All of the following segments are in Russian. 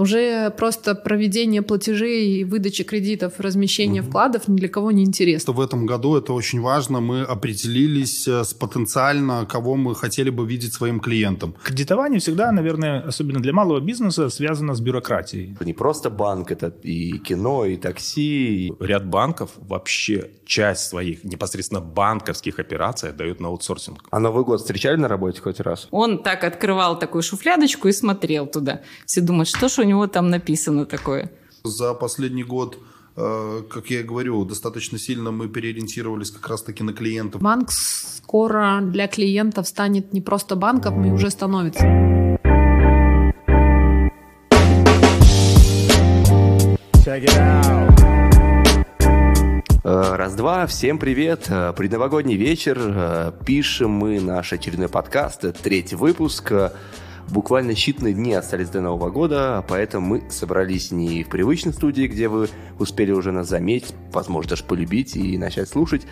уже просто проведение платежей, выдача кредитов, размещение угу. вкладов ни для кого не интересно. В этом году это очень важно. Мы определились э, с потенциально, кого мы хотели бы видеть своим клиентом. Кредитование всегда, наверное, особенно для малого бизнеса, связано с бюрократией. Это не просто банк, это и кино, и такси. И... Ряд банков вообще часть своих непосредственно банковских операций дают на аутсорсинг. А Новый год встречали на работе хоть раз? Он так открывал такую шуфлядочку и смотрел туда. Все думают, что ж у него там написано такое. За последний год э, как я и говорю, достаточно сильно мы переориентировались как раз-таки на клиентов. Банк скоро для клиентов станет не просто банком, и уже становится. Check it out. Э, раз-два, всем привет. Э, предновогодний вечер. Пишем мы наш очередной подкаст, третий выпуск. Буквально считанные дни остались до Нового года, поэтому мы собрались не в привычной студии, где вы успели уже нас заметить, возможно, даже полюбить и начать слушать,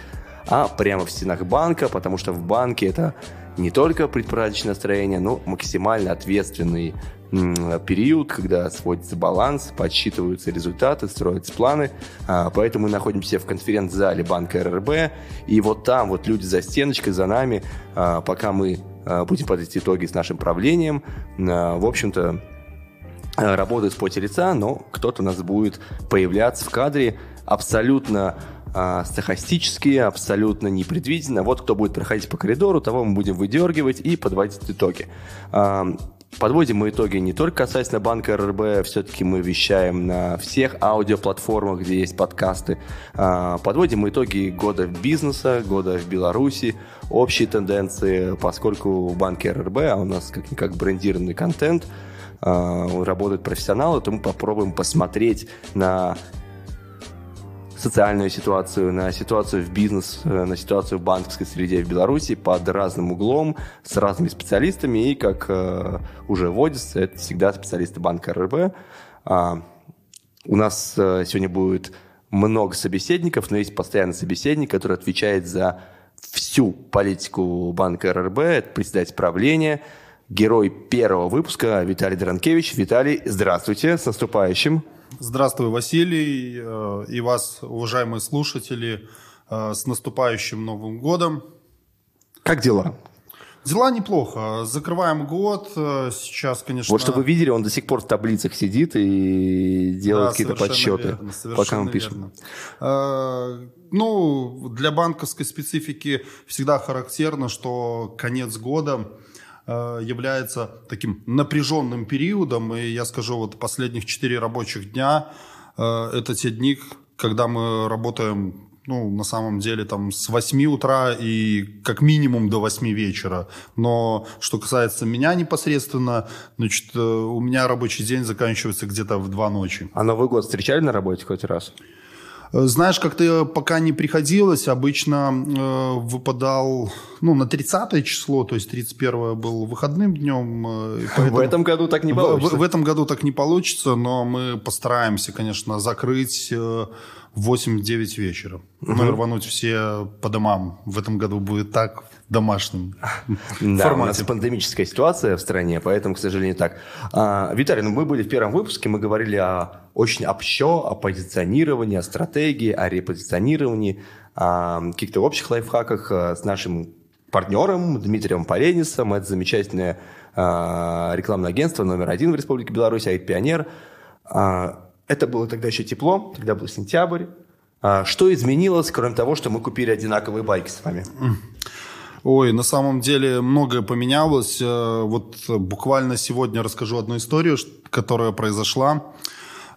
а прямо в стенах банка, потому что в банке это не только предпраздничное настроение, но максимально ответственный период, когда сводится баланс, подсчитываются результаты, строятся планы. А, поэтому мы находимся в конференц-зале банка РРБ. И вот там вот люди за стеночкой, за нами, а, пока мы будем подводить итоги с нашим правлением, в общем-то, работают в поте лица, но кто-то у нас будет появляться в кадре абсолютно а, стахастические, абсолютно непредвиденно. Вот кто будет проходить по коридору, того мы будем выдергивать и подводить итоги. Подводим мы итоги не только касательно банка РРБ, все-таки мы вещаем на всех аудиоплатформах, где есть подкасты. А, подводим мы итоги года бизнеса, года в Беларуси, общие тенденции, поскольку в банке РРБ, а у нас как-никак брендированный контент, а, работают профессионалы, то мы попробуем посмотреть на социальную ситуацию, на ситуацию в бизнес, э, на ситуацию в банковской среде в Беларуси под разным углом, с разными специалистами. И, как э, уже водится, это всегда специалисты банка РРБ. А, у нас э, сегодня будет много собеседников, но есть постоянный собеседник, который отвечает за всю политику банка РРБ, это председатель правления, герой первого выпуска Виталий Дранкевич. Виталий, здравствуйте, с наступающим! Здравствуй, Василий, э, и вас, уважаемые слушатели, э, с наступающим Новым годом. Как дела? Дела неплохо. Закрываем год. Э, сейчас, конечно... Вот чтобы вы видели, он до сих пор в таблицах сидит и делает да, какие-то подсчеты, верно, пока мы пишем. Верно. Ну, для банковской специфики всегда характерно, что конец года является таким напряженным периодом. И я скажу, вот последних четыре рабочих дня э, это те дни, когда мы работаем ну, на самом деле, там, с 8 утра и как минимум до 8 вечера. Но что касается меня непосредственно, значит, э, у меня рабочий день заканчивается где-то в 2 ночи. А Новый год встречали на работе хоть раз? Э, знаешь, как-то пока не приходилось, обычно э, выпадал ну, на 30 число, то есть 31 был выходным днем. Э, поэтому... В этом году так не получится. В, в этом году так не получится, но мы постараемся, конечно, закрыть э, в 8-9 вечера. Угу. Ну и рвануть все по домам. В этом году будет так домашнем да, у нас пандемическая ситуация в стране, поэтому, к сожалению, так. А, Виталий, ну мы были в первом выпуске, мы говорили о, очень общо, о позиционировании, о стратегии, о репозиционировании, о каких-то общих лайфхаках а, с нашим партнером Дмитрием Поленисом. Это замечательное а, рекламное агентство номер один в Республике Беларусь, Аид Пионер. А, это было тогда еще тепло, тогда был сентябрь. А, что изменилось, кроме того, что мы купили одинаковые байки с вами? Ой, на самом деле многое поменялось. Э, вот буквально сегодня расскажу одну историю, которая произошла.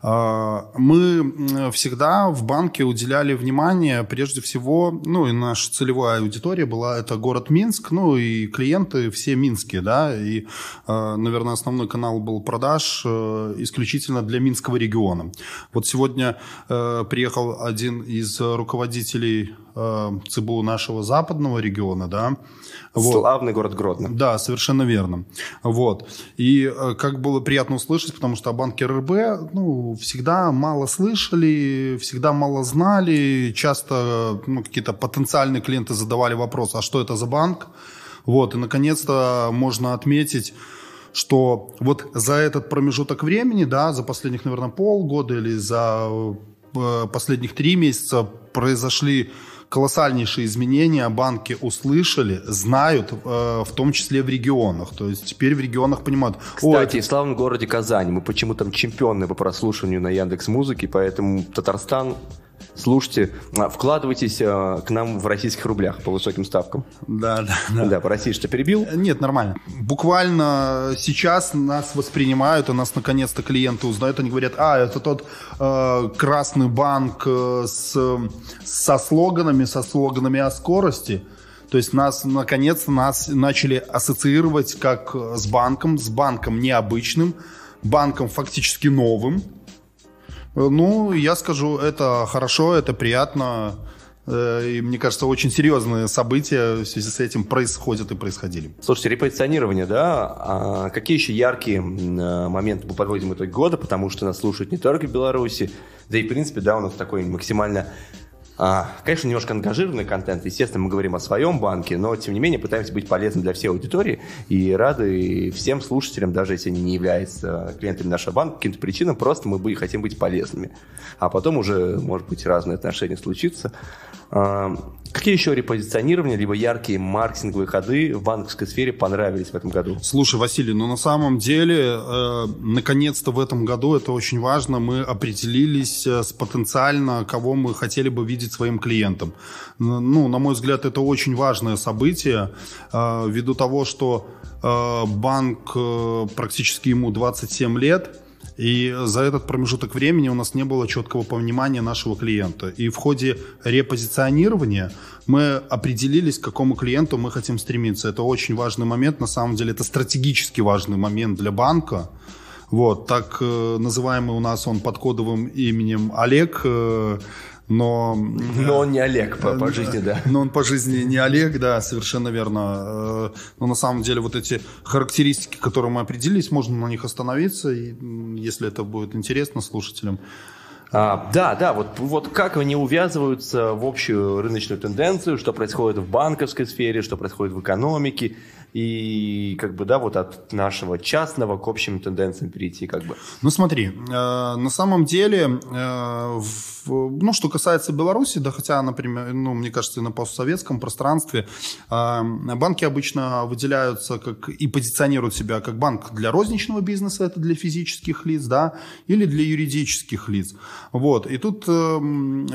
А, мы всегда в банке уделяли внимание, прежде всего, ну и наша целевая аудитория была, это город Минск, ну и клиенты все минские, да, и, а, наверное, основной канал был продаж э, исключительно для Минского региона. Вот сегодня э, приехал один из руководителей э, ЦБУ нашего западного региона, да, вот. Славный город Гродно. Да, совершенно верно. Вот. И э, как было приятно услышать, потому что о банке РРБ ну, всегда мало слышали, всегда мало знали. Часто ну, какие-то потенциальные клиенты задавали вопрос, а что это за банк? Вот. И наконец-то можно отметить, что вот за этот промежуток времени, да, за последних, наверное, полгода или за э, последних три месяца произошли колоссальнейшие изменения банки услышали, знают, э, в том числе в регионах. То есть теперь в регионах понимают... Кстати, в славном городе Казань мы почему там чемпионы по прослушиванию на Яндекс Музыке, поэтому Татарстан слушайте, а, вкладывайтесь а, к нам в российских рублях по высоким ставкам. Да, да, да. Да, прости, что перебил. Нет, нормально. Буквально сейчас нас воспринимают, и нас наконец-то клиенты узнают, они говорят, а, это тот э, красный банк э, с, со слоганами, со слоганами о скорости. То есть нас, наконец-то, нас начали ассоциировать как с банком, с банком необычным, банком фактически новым, ну, я скажу, это хорошо, это приятно. Э, и мне кажется, очень серьезные события в связи с этим происходят и происходили. Слушайте, репозиционирование, да? А какие еще яркие э, моменты мы подводим итоги года? Потому что нас слушают не только в Беларуси, да и, в принципе, да, у нас такой максимально конечно, немножко ангажированный контент. Естественно, мы говорим о своем банке, но, тем не менее, пытаемся быть полезны для всей аудитории и рады всем слушателям, даже если они не являются клиентами нашего банка, каким-то причинам, просто мы хотим быть полезными. А потом уже, может быть, разные отношения случится. Какие еще репозиционирования, либо яркие маркетинговые ходы в банковской сфере понравились в этом году? Слушай, Василий, ну на самом деле, э, наконец-то в этом году, это очень важно, мы определились э, с потенциально, кого мы хотели бы видеть своим клиентом. Ну, на мой взгляд, это очень важное событие, э, ввиду того, что э, банк э, практически ему 27 лет, и за этот промежуток времени у нас не было четкого понимания нашего клиента. И в ходе репозиционирования мы определились, к какому клиенту мы хотим стремиться. Это очень важный момент, на самом деле это стратегически важный момент для банка. Вот, так э, называемый у нас он под кодовым именем Олег, э, но... Но он не Олег по, по жизни, да. Но он по жизни не Олег, да, совершенно верно. Э, но на самом деле вот эти характеристики, которые мы определились, можно на них остановиться, если это будет интересно слушателям. А, да, да, вот, вот как они увязываются в общую рыночную тенденцию, что происходит в банковской сфере, что происходит в экономике, и как бы, да, вот от нашего частного к общим тенденциям перейти как бы. Ну смотри, э, на самом деле, э, в, ну что касается Беларуси, да, хотя, например, ну мне кажется, на постсоветском пространстве э, банки обычно выделяются как и позиционируют себя как банк для розничного бизнеса, это для физических лиц, да, или для юридических лиц. Вот, и тут э,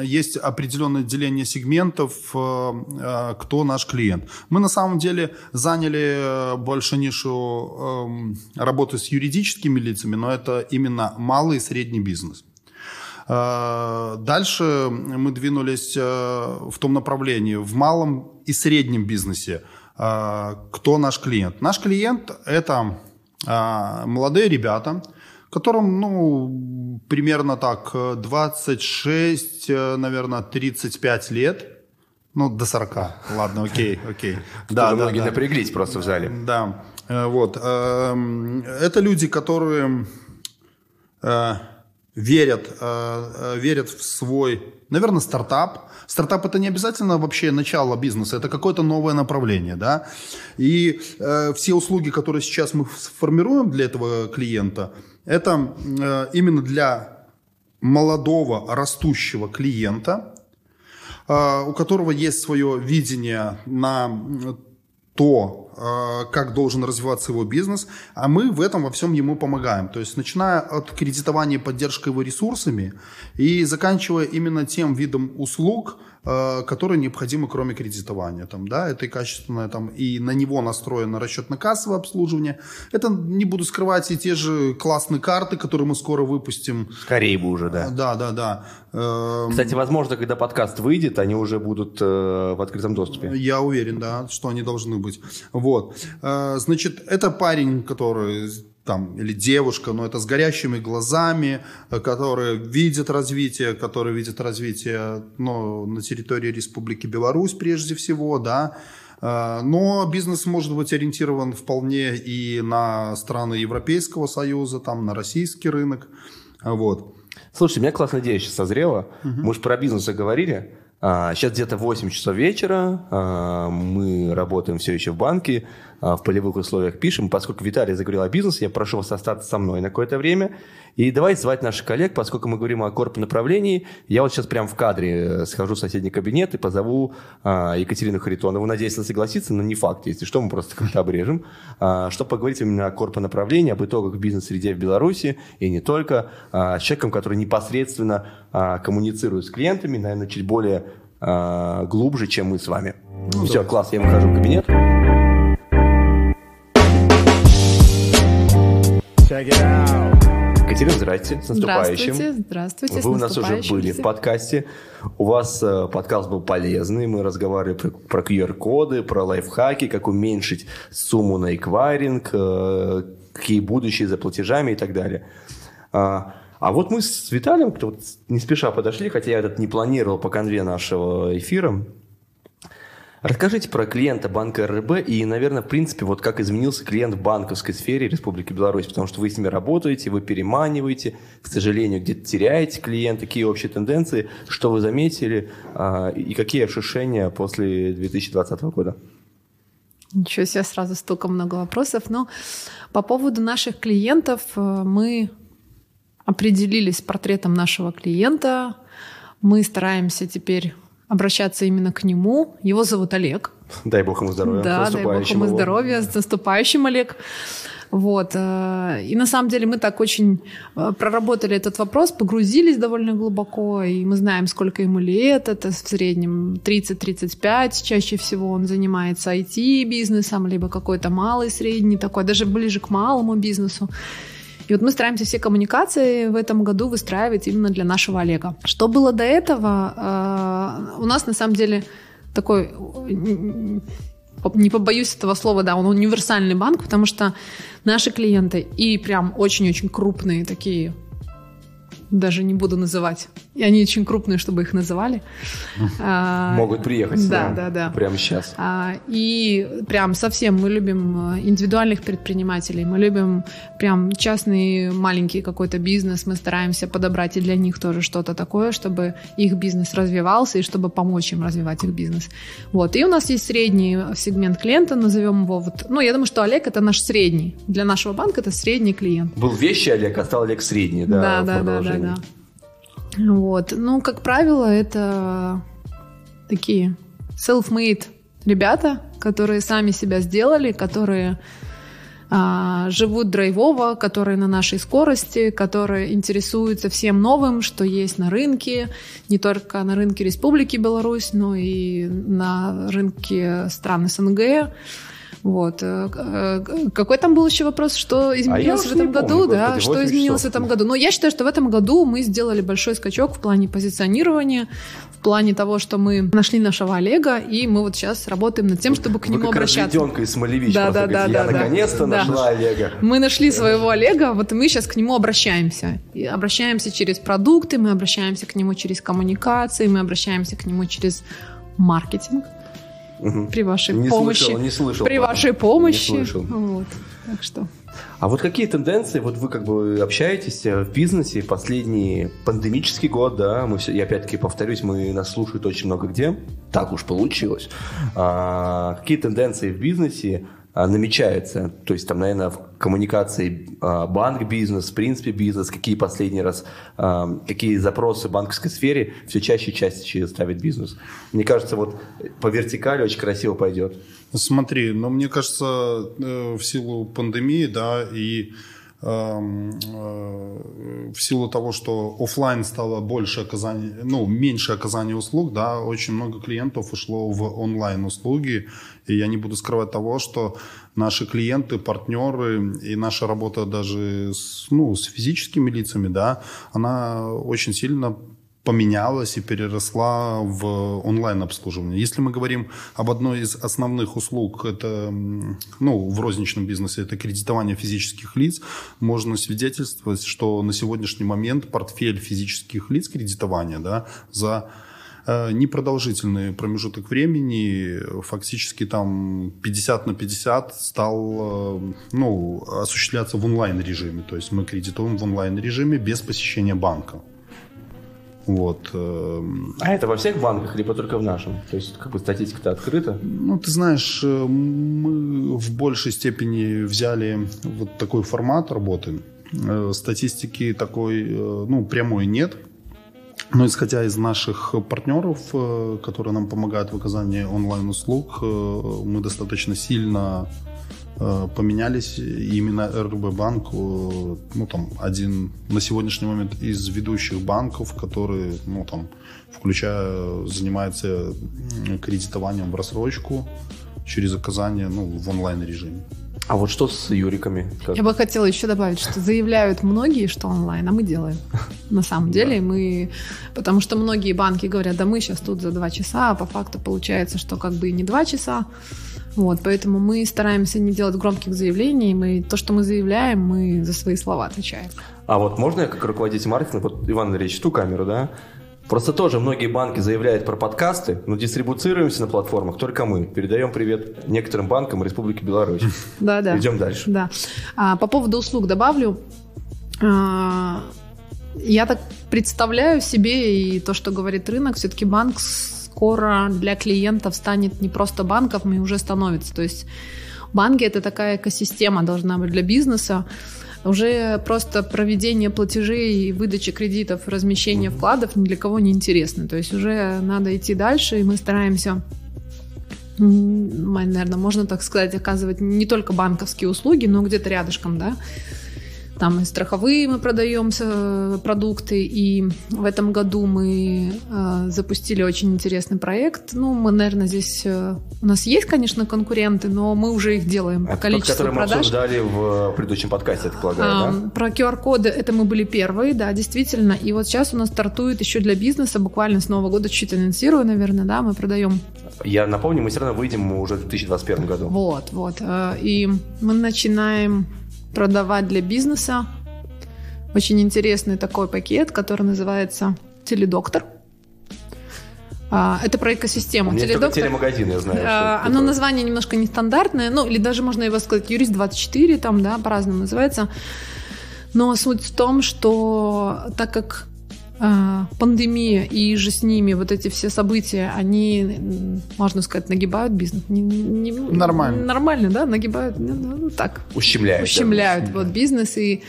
есть определенное деление сегментов, э, э, кто наш клиент. Мы на самом деле заняли Э, больше нишу эм, работы с юридическими лицами, но это именно малый и средний бизнес. Э, дальше мы двинулись э, в том направлении, в малом и среднем бизнесе. Кто наш клиент? Наш клиент – это молодые ребята, которым, ну, примерно так, 26, наверное, 35 лет – ну, до 40. Ладно, окей, окей. Да, да, многие да. напряглись просто в зале. Да, э, вот. Эм, это люди, которые э, верят, э, верят в свой, наверное, стартап. Стартап это не обязательно вообще начало бизнеса, это какое-то новое направление, да. И все услуги, которые сейчас мы сформируем для этого клиента, это именно для молодого растущего клиента, у которого есть свое видение на то, а, как должен развиваться его бизнес, а мы в этом во всем ему помогаем. То есть начиная от кредитования поддержки его ресурсами и заканчивая именно тем видом услуг, которые необходимы, кроме кредитования. Там, да, это и качественное, там, и на него настроено расчетно-кассовое обслуживание. Это, не буду скрывать, и те же классные карты, которые мы скоро выпустим. Скорее бы уже, да. Да, да, да. Эм, Кстати, возможно, когда подкаст выйдет, они уже будут э, в открытом доступе. Я уверен, да, что они должны быть. Вот. Э, значит, это парень, который там, или девушка, но это с горящими глазами, э, которые видят развитие, которые видят развитие ну, на территории Республики Беларусь прежде всего, да, э, но бизнес может быть ориентирован вполне и на страны Европейского Союза, там, на российский рынок. Вот. Слушай, у меня классная идея сейчас созрела. Угу. Мы же про бизнес говорили. А, Сейчас где-то 8 часов вечера, а, мы работаем все еще в банке, а, в полевых условиях пишем. Поскольку Виталий заговорил о бизнесе, я прошу вас остаться со мной на какое-то время. И давайте звать наших коллег, поскольку мы говорим о корп направлении. Я вот сейчас прямо в кадре э, схожу в соседний кабинет и позову а, Екатерину Харитонову. Надеюсь, она согласится, но не факт. Если что, мы просто как-то обрежем. А, Чтобы поговорить именно о корп направлении, об итогах бизнес-среде в Беларуси и не только. а, С человеком, который непосредственно а, коммуницирует с клиентами, наверное, чуть более а, глубже, чем мы с вами. Все, класс, я выхожу в кабинет. Екатерина, здрасте, с наступающим. Здравствуйте, здравствуйте. Вы у нас уже были в подкасте. У вас э, подкаст был полезный. Мы разговаривали про, про QR-коды, про лайфхаки, как уменьшить сумму на эквайринг, э, какие будущие за платежами и так далее. А, а вот мы с Виталием как-то вот не спеша подошли, хотя я этот не планировал по конве нашего эфира. Расскажите про клиента банка РРБ и, наверное, в принципе, вот как изменился клиент в банковской сфере Республики Беларусь, потому что вы с ними работаете, вы переманиваете, к сожалению, где-то теряете клиента, какие общие тенденции, что вы заметили а, и какие ощущения после 2020 года? Ничего себе, сразу столько много вопросов. Но по поводу наших клиентов э, мы определились с портретом нашего клиента. Мы стараемся теперь обращаться именно к нему. Его зовут Олег. Дай бог ему здоровья. Да, дай бог ему здоровья, с наступающим, Олег. Вот. э, И на самом деле мы так очень э, проработали этот вопрос, погрузились довольно глубоко, и мы знаем, сколько ему лет. Это в среднем 30-35. Чаще всего он занимается IT-бизнесом, либо какой-то малый, средний такой, даже ближе к малому бизнесу. И вот мы стараемся все коммуникации в этом году выстраивать именно для нашего Олега. Что было до этого? Э, У нас на самом деле такой не побоюсь этого слова, да, он универсальный банк, потому что наши клиенты и прям очень-очень крупные такие, даже не буду называть, и они очень крупные, чтобы их называли. А, Могут приехать. Да, да, да. Прямо сейчас. а, И прям совсем мы любим э, индивидуальных предпринимателей, мы любим прям частный маленький какой-то бизнес, мы стараемся подобрать и для них тоже что-то такое, чтобы их бизнес развивался и чтобы помочь им развивать их бизнес. Вот. И у нас есть средний сегмент клиента, назовем его вот, ну, я думаю, что Олег это наш средний. Для нашего банка это средний клиент. Был вещий Олег, а стал Олег средний, да, Да, да, да, да, продолжении. да. Вот. Ну, как правило, это такие self-made ребята, которые сами себя сделали, которые а, живут драйвово, которые на нашей скорости, которые интересуются всем новым, что есть на рынке, не только на рынке Республики Беларусь, но и на рынке стран СНГ. Вот. Э, э, Какой там был еще вопрос, что изменилось уж в этом не помню, году, да? господи, Что 8 изменилось в часов. этом году? Но я считаю, что в этом году мы сделали большой скачок в плане позиционирования, в плане того, что мы нашли нашего Олега, и мы вот сейчас работаем над тем, чтобы к Вы нему как обращаться. разведенка из Смолевич. Да, да, да, я да, наконец-то Да. нашла Олега. Мы нашли своего Олега, вот мы сейчас к нему обращаемся. И обращаемся через продукты, мы обращаемся к нему через коммуникации, мы обращаемся к нему через маркетинг При вашей Не помощи. слышал, не слышал. При правда. вашей помощи. Не слышал. Вот. Так что. А вот какие тенденции, вот вы как бы общаетесь э, в бизнесе последний пандемический год, да, мы все, я опять-таки повторюсь, мы нас слушают очень много где, так уж получилось. А, какие тенденции в бизнесе а, намечаются? То есть там, наверное, в коммуникации а, банк-бизнес, в принципе бизнес, какие последний раз, а, какие запросы в банковской сфере все чаще и чаще ставит бизнес? Мне кажется, вот по вертикали очень красиво пойдет. Смотри, но мне кажется, э, в силу пандемии, да, и в силу того, что оффлайн стало больше оказания, ну, меньше оказания услуг, да, очень много клиентов ушло в онлайн услуги, и я не буду скрывать того, что наши клиенты, партнеры и наша работа даже с, ну, с физическими лицами, да, она очень сильно поменялась и переросла в онлайн-обслуживание. Если мы говорим об одной из основных услуг, это, ну, в розничном бизнесе, это кредитование физических лиц, можно свидетельствовать, что на сегодняшний момент портфель физических лиц кредитования, да, за э, непродолжительный промежуток времени, фактически там 50 на 50 стал э, ну, осуществляться в онлайн-режиме. То есть мы кредитуем в онлайн-режиме без посещения банка. Вот. э, А это во всех банках, либо только в нашем? То есть, как бы статистика-то открыта. Ну, ты знаешь, э, мы в большей степени взяли вот такой формат работы. Э, Статистики такой, ну, прямой нет. Но исходя из наших партнеров, которые нам помогают в оказании онлайн-услуг, мы достаточно сильно поменялись. И именно РБ банк, э, ну, там, один на сегодняшний момент из ведущих банков, который, ну, там, включая, занимается кредитованием в рассрочку через оказание, ну, в онлайн-режиме. А вот что с юриками? Как? Я бы хотела еще добавить, что заявляют многие, что онлайн, а мы делаем. На самом деле мы... Потому что многие банки говорят, да мы сейчас тут за два часа, а по факту получается, что как бы и не два часа. Вот, поэтому мы стараемся не делать громких заявлений. Мы, то, что мы заявляем, мы за свои слова отвечаем. А вот можно я как руководитель маркетинга, вот Иван Андреевич, ту камеру, да? Просто тоже многие банки заявляют про подкасты, но дистрибуцируемся на платформах только мы. Передаем привет некоторым банкам Республики Беларусь. Да, да. Идем дальше. Да. А, по поводу услуг добавлю. А, я так представляю себе и то, что говорит рынок, все-таки банк скоро для клиентов станет не просто банком, и уже становится. То есть банки это такая экосистема должна быть для бизнеса. Уже просто проведение платежей и выдача кредитов, размещение вкладов ни для кого не интересно. То есть уже надо идти дальше, и мы стараемся наверное, можно так сказать, оказывать не только банковские услуги, но где-то рядышком, да. Там и страховые мы продаем э, продукты, и в этом году мы э, запустили очень интересный проект. Ну, мы, наверное, здесь... э, у нас есть, конечно, конкуренты, но мы уже их делаем по Это тот, количеству который мы продаж. обсуждали в предыдущем подкасте, я так полагаю, А, да? Про QR-коды это мы были первые, да, действительно. И вот сейчас у нас стартует еще для бизнеса, буквально с Нового года чуть анонсирую, наверное, да, мы продаем Я напомню, мы все равно выйдем уже в 2021 году. Вот, вот. И мы начинаем продавать для бизнеса очень интересный такой пакет, который называется Теледоктор. А, Это про экосистему. У меня Теледоктор. телемагазин, я знаю. А, Оно такое. название немножко нестандартное, ну, или даже можно его сказать юрист 24, там, да, по-разному называется. Но суть в том, что так как пандемия и же с ними вот эти все события, они, можно сказать, нагибают бизнес. Не- не- Нормально. Нормально, да, нагибают, ну, ну, ну, так, Ущемляет. ущемляют вот бизнес и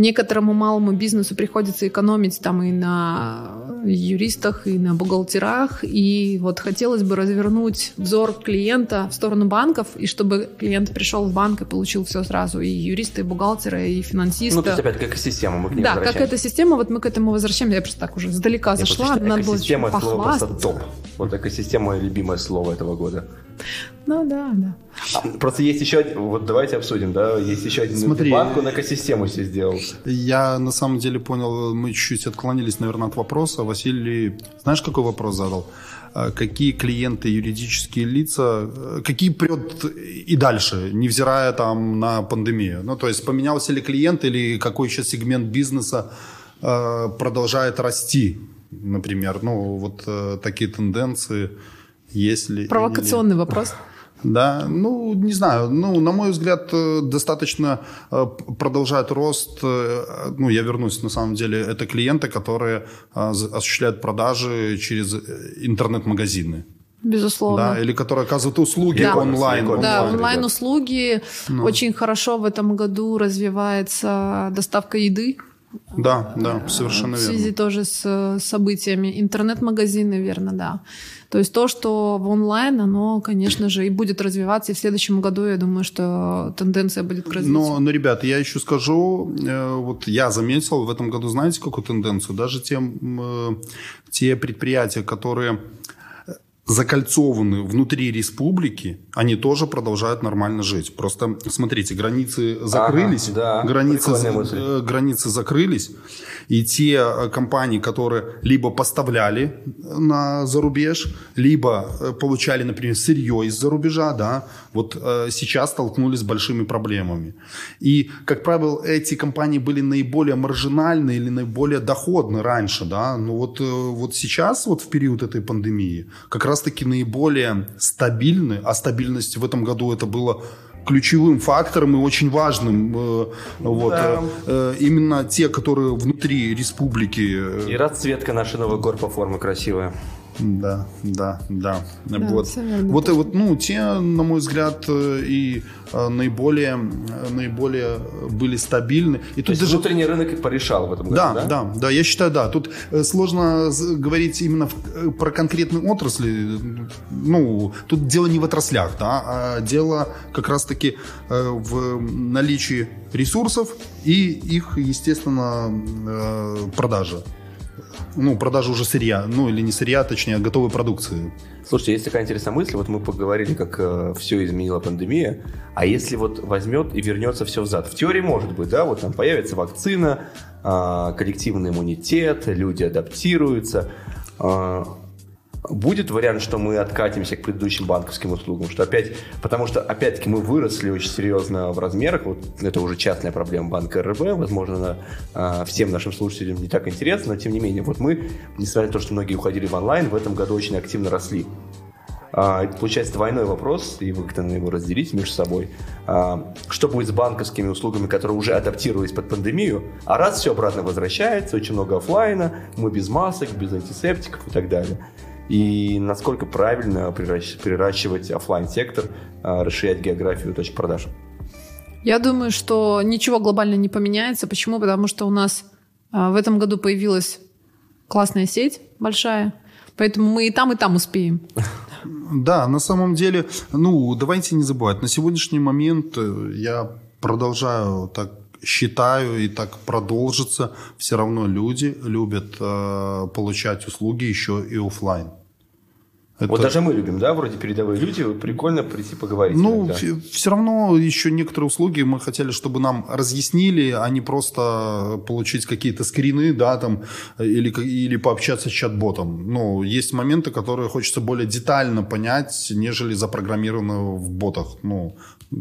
некоторому малому бизнесу приходится экономить там и на юристах, и на бухгалтерах. И вот хотелось бы развернуть взор клиента в сторону банков, и чтобы клиент пришел в банк и получил все сразу. И юристы, и бухгалтеры, и финансисты. Ну, то есть, опять, как экосистема, мы к ней да, как эта система, вот мы к этому возвращаемся. Я просто так уже сдалека Я зашла, считаю, надо было экосистема это слово просто топ. Вот экосистема любимое слово этого года. Ну да, да. Просто есть еще один, вот давайте обсудим, да, есть еще один Смотри. банку на экосистему себе сделал. Я на самом деле понял, мы чуть-чуть отклонились, наверное, от вопроса. Василий, знаешь, какой вопрос задал? А Какие клиенты, юридические лица, э, какие прет и дальше, невзирая там на пандемию? Ну, то есть поменялся ли клиент или какой еще сегмент бизнеса э, продолжает расти, например? Ну, вот э, такие тенденции есть ли? Провокационный вопрос. Да, ну, не знаю, ну, на мой взгляд, э, достаточно э, продолжает рост, э, ну, я вернусь, на самом деле, это клиенты, которые осуществляют продажи через интернет-магазины, Безусловно. да, или которые оказывают услуги Да. онлайн. Онлайн, Да, онлайн, онлайн-услуги. Очень хорошо в этом году развивается доставка еды. Да, да, совершенно в связи верно. тоже с событиями. Интернет-магазины, верно, да. То есть то, что в онлайн, оно, конечно же, и будет развиваться. И в следующем году, я думаю, что тенденция будет к развитию. Но, но, ребят, я еще скажу, э, вот я заметил в этом году, знаете, какую тенденцию? Даже те, м, э, те предприятия, которые закольцованы внутри республики, они тоже продолжают нормально жить. Просто, смотрите, границы закрылись, да, границы, э, границы закрылись, и те э, компании, которые либо поставляли на зарубеж, либо э, получали, например, сырье из-за рубежа, да, вот э, сейчас столкнулись с большими проблемами. И, как правило, эти компании были наиболее маржинальны или наиболее доходны раньше, да, но вот, э, вот сейчас, вот в период этой пандемии, как раз-таки наиболее стабильны, а стабильность в этом году это было ключевым фактором и очень важным. э, Вот, Да. э, э, именно те, которые внутри республики. э, И расцветка нашей новой горпо формы красивая. Да, да, да. Да, вот. Вот, и вот, ну, те, на мой взгляд, э, и э, наиболее, э, наиболее были стабильны. И То тут есть даже внутренний рынок их порешал в этом году, да, да? да, да, я считаю, да. Тут сложно говорить именно в- про конкретные отрасли. Ну, тут дело не в отраслях, да, а дело как раз-таки в наличии ресурсов и их, естественно, продажи. Ну, продажа уже сырья, ну или не сырья, точнее, а готовой продукции. Слушайте, есть такая интересная мысль, вот мы поговорили, как все изменила пандемия, а если вот возьмет и вернется все взад? В теории может быть, да, вот там появится вакцина, а, коллективный иммунитет, люди адаптируются. А, Будет вариант, что мы откатимся к предыдущим банковским услугам, что опять, потому что опять-таки мы выросли очень серьезно в размерах, вот это уже частная проблема банка РБ, возможно, она а, всем нашим слушателям не так интересна, но тем не менее, вот мы, несмотря на то, что многие уходили в онлайн, в этом году очень активно росли. А, получается двойной вопрос, и вы как-то его разделите между собой. А, что будет с банковскими услугами, которые уже адаптировались под пандемию, а раз все обратно возвращается, очень много оффлайна, мы без масок, без антисептиков и так далее. И насколько правильно приращивать оффлайн сектор расширять географию точек продаж? Я думаю, что ничего глобально не поменяется. Почему? Потому что у нас а, в этом году появилась классная сеть большая, поэтому мы и там, и там успеем. Да, на самом деле, ну, давайте не забывать, на сегодняшний момент э, я продолжаю так считаю, и так продолжится, все равно люди любят э, получать услуги еще и оффлайн. Это- Вот даже мы любим, да, вроде передовые люди, прикольно прийти поговорить. Ну, иногда. все равно еще некоторые услуги мы хотели, чтобы нам разъяснили, а не просто получить какие-то скрины, да, там, или, или пообщаться с чат-ботом. Ну, есть моменты, которые хочется более детально понять, нежели запрограммированы в ботах. Ну,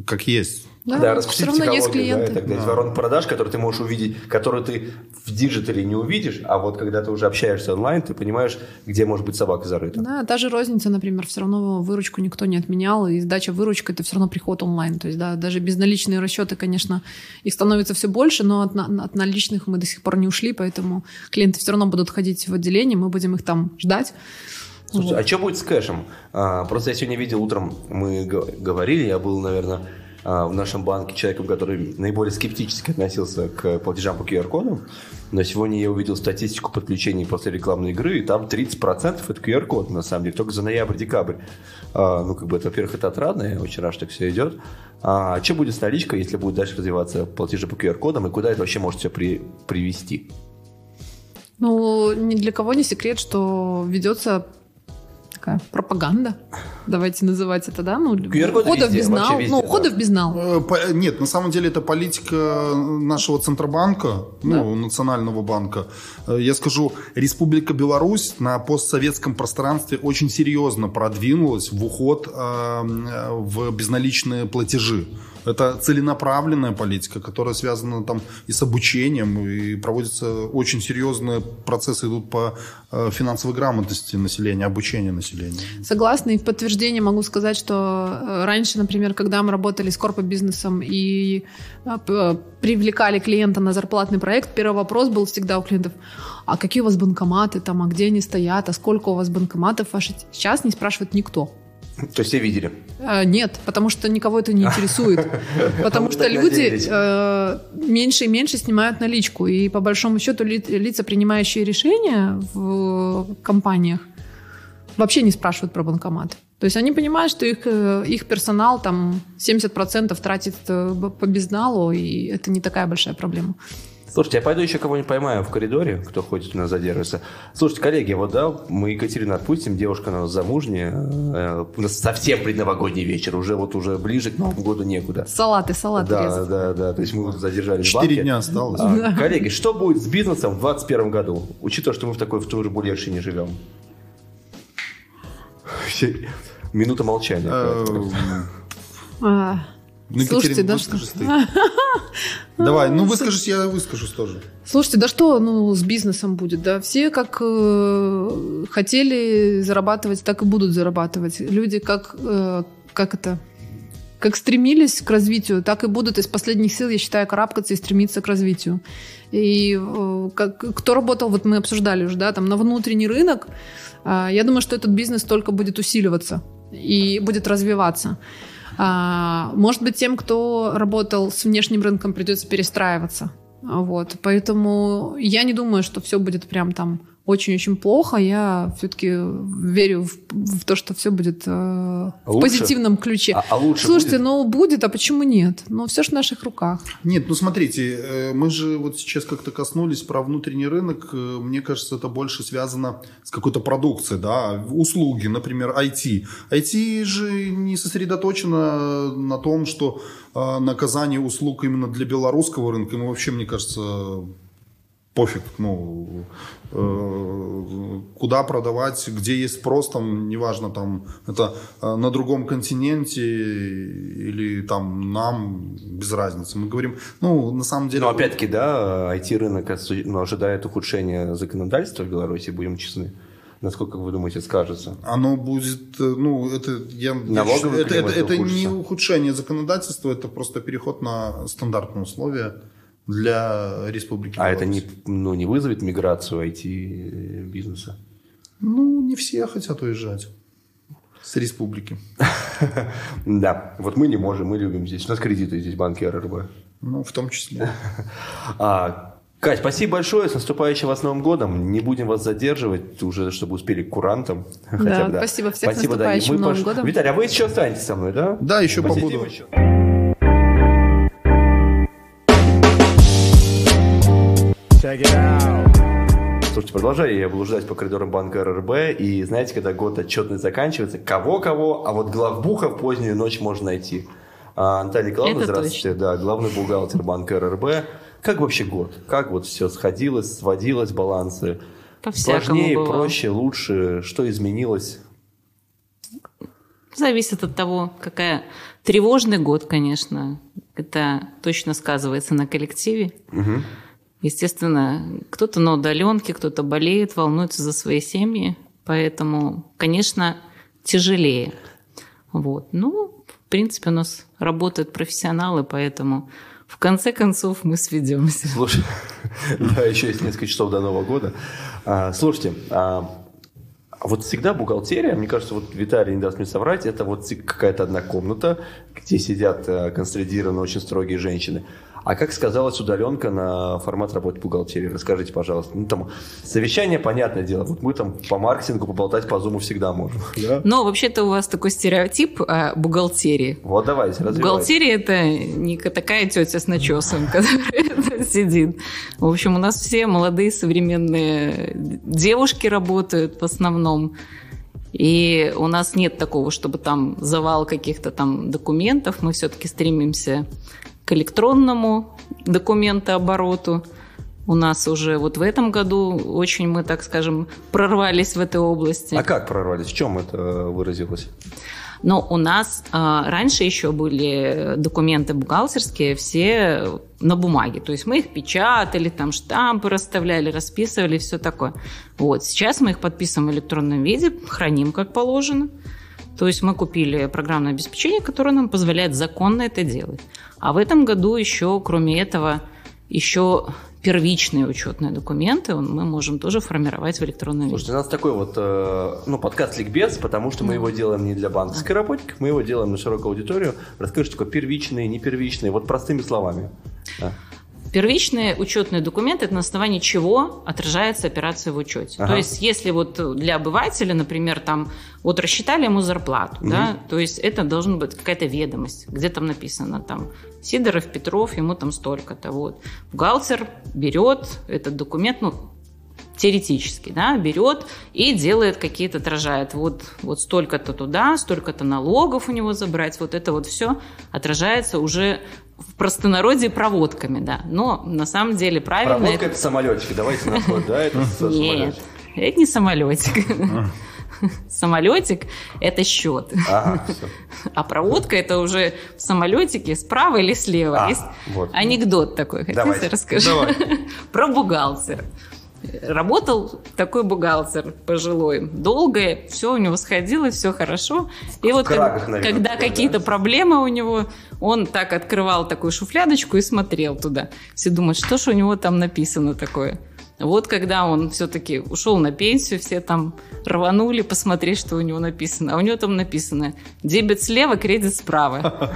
как есть. Да, Да, все раскусить равно есть психологию, да, и клиенты. так далее. Есть воронка продаж, который ты можешь увидеть, который ты в диджитале не увидишь, а вот когда ты уже общаешься офлайн, ты понимаешь, где может быть собака зарыта. Да, та же розница, например, все равно выручку никто не отменял, и сдача выручка это все равно приход онлайн. То есть, да, даже безналичные расчеты, конечно, их становится все больше, но от, от наличных мы до сих пор не ушли, поэтому клиенты все равно будут ходить в отделение, мы будем их там ждать. Слушай, Вот. а что будет с кэшем? А, просто я сегодня видел утром, мы г- говорили, я был, наверное, в нашем банке человеком, который наиболее скептически относился к платежам по QR-кодам, но сегодня я увидел статистику подключений после рекламной игры, и там 30% это QR-код, на самом деле, только за ноябрь-декабрь. А, ну, как бы, это, во-первых, это отрадно, очень рад, что так все идет. А что будет с наличкой, если будет дальше развиваться платежи по QR-кодам, и куда это вообще может все при, привести? Ну, ни для кого не секрет, что ведется такая пропаганда. Давайте называть это, да? Ну, QR-коды ухода в везде, безнал. вообще везде, ну, да. ухода в безнал. Э, Нет, на самом деле это политика нашего Центробанка, ну, Национального банка. Э, Я скажу, Республика Беларусь на постсоветском пространстве очень серьезно продвинулась в уход э, э, в безналичные платежи. Это целенаправленная политика, которая связана там и с обучением, и проводятся очень серьезные процессы идут по э, финансовой грамотности населения, обучению населения. Согласна, и в подтверждение могу сказать, что э, раньше, например, когда мы работали с корпобизнесом и э, привлекали клиента на зарплатный проект, первый вопрос был всегда у клиентов, а какие у вас банкоматы там, а где они стоят, а сколько у вас банкоматов ваших? Сейчас не спрашивает никто. То есть все видели. Э, Нет, потому что никого это не интересует. Потому что люди э, меньше и меньше снимают наличку. И по большому счету ли- лица, принимающие решения в компаниях, вообще не спрашивают про банкомат. То есть они понимают, что их, э, их персонал там 70% тратит э, по безналу, и это не такая большая проблема. Слушайте, я пойду еще кого-нибудь поймаю в коридоре, кто ходит у нас задерживается. Слушайте, коллеги, вот да, мы Екатерину отпустим, девушка у нас замужняя, э, у нас совсем предновогодний вечер, уже вот уже ближе к Новому году некуда. Салаты, салаты Да, резать. да, да, то есть мы задержались в Четыре дня осталось. А, Коллеги, что будет с бизнесом в 2021 году, учитывая, что мы в такой в бульершине живем? Минута молчания. А, Ну, Слушайте, Екатерина, да выскажись ты. Давай, ну выскажись, я выскажусь тоже. Слушайте, да что ну, с бизнесом будет? Да все как э, хотели зарабатывать, так и будут зарабатывать. Люди как, э, как это как стремились к развитию, так и будут из последних сил, я считаю, карабкаться и стремиться к развитию. И э, как, кто работал, вот мы обсуждали уже, да, там на внутренний рынок, э, я думаю, что этот бизнес только будет усиливаться и будет развиваться. А, может быть, тем, кто работал с внешним рынком, придется перестраиваться. Вот, поэтому я не думаю, что все будет прям там очень-очень плохо. Я все-таки верю в, в то, что все будет э, в Лучше? позитивном ключе. А- а лучше Слушайте, будет? ну будет, а почему нет? Ну все же в наших руках. Нет, ну смотрите, э, мы же вот сейчас как-то коснулись про внутренний рынок. Э, Мне кажется, это больше связано с какой-то продукцией, да, услуги, например, IT. IT же не сосредоточено на том, что э, на оказание услуг именно для белорусского рынка. Ему вообще, мне кажется, пофиг, ну, э, куда продавать, где есть спрос, там, неважно, там, это э, на другом континенте или там нам, без разницы. Мы говорим, ну, на самом деле... Но опять-таки, да, IT-рынок ну, ожидает ухудшения законодательства в Беларуси, будем честны. Насколько вы думаете, скажется? Оно будет, э, ну, это, я, Налоговый это, климат это, это не ухудшение законодательства, это просто переход на стандартные условия для Республики А это Беларусь. не, ну, не вызовет миграцию IT-бизнеса? Ну, не все хотят уезжать с республики. Да, вот мы не можем, мы любим здесь. У нас кредиты здесь, банки РРБ. Ну, в том числе. А, Кать, спасибо большое. С наступающим вас Новым годом. Не будем вас задерживать уже, чтобы успели к курантам. Хотя бы, спасибо. Всех с да. И наступающим мы Новым пош- годом. Виталий, а вы еще останетесь со мной, да? Да, еще Посидим побуду. еще. Слушайте, продолжаю я блуждать по коридорам банка РРБ, и знаете, когда год отчетный заканчивается, кого-кого, а вот главбуха в позднюю ночь можно найти. А, Наталья Николаевна, Это здравствуйте, да, главный бухгалтер банка РРБ. Как вообще год? Как вот все сходилось, сводилось, балансы? Сложнее, бывало. проще, лучше? Что изменилось? Зависит от того, какая тревожный год, конечно. Это точно сказывается на коллективе. Естественно, кто-то на удаленке, кто-то болеет, волнуется за свои семьи. Поэтому, конечно, тяжелее. Вот. Ну, в принципе, у нас работают профессионалы, поэтому в конце концов мы сведемся. Слушай, да, еще есть несколько часов до Нового года. А, Слушайте, а вот всегда бухгалтерия, мне кажется, вот Виталий не даст мне соврать, это вот какая-то одна комната, где сидят э, консолидированно очень строгие женщины. А как сказалась удаленка на формат работы бухгалтерии? Расскажите, пожалуйста. Ну, там, совещание, понятное дело. Вот мы там по маркетингу поболтать по зуму всегда можем. Да? Но вообще-то у вас такой стереотип о бухгалтерии. Вот давайте, развивайте. Бухгалтерия это не ка- такая тетя с начесом, которая сидит. В общем, у нас все молодые современные девушки работают в основном. И у нас нет такого, чтобы там завал каких-то там документов. Мы все-таки стремимся к электронному документообороту. У нас уже вот в этом году очень мы, так скажем, прорвались в этой области. А как прорвались? В чем это выразилось? Но у нас э, раньше еще были документы бухгалтерские все на бумаге. То есть мы их печатали, там штампы расставляли, расписывали, все такое. Вот. Сейчас мы их подписываем в электронном виде, храним как положено. То есть мы купили программное обеспечение, которое нам позволяет законно это делать. А в этом году еще, кроме этого, еще первичные учетные документы мы можем тоже формировать в электронном виде. Слушайте, у нас такой вот э, ну, подкаст «Ликбез», потому что мы его делаем не для банковской работников, мы его делаем на широкую аудиторию. Расскажите, такое первичные, не первичные, вот простыми словами. Да. Первичные учетные документы – это на основании чего отражается операция в учете. Ага. То есть, если вот для обывателя, например, там вот рассчитали ему зарплату, да, то есть это должна быть какая-то ведомость, где там написано там Сидоров, Петров, ему там столько-то. Вот. Бухгалтер берет этот документ, ну, теоретически, да, берет и делает какие-то, отражает вот, вот столько-то туда, столько-то налогов у него забрать, вот это вот все отражается уже в простонародье проводками, да. Но на самом деле правильно... Проводка – это самолетики, давайте на ход, да? Это Нет, самолетик. это не самолетик. Самолетик – это счет. Ага. А проводка – это уже в самолетике справа или слева. А, Есть вот. анекдот такой, хотите Давайте. расскажу? Давай. Про бухгалтера. Работал такой бухгалтер пожилой. Долго, все у него сходило, все хорошо. И вот крагах, как- наверное, когда какие-то да? проблемы у него, он так открывал такую шуфлядочку и смотрел туда. Все думают, что ж у него там написано такое. Вот когда он все-таки ушел на пенсию, все там рванули посмотреть, что у него написано. А у него там написано дебет слева, кредит справа.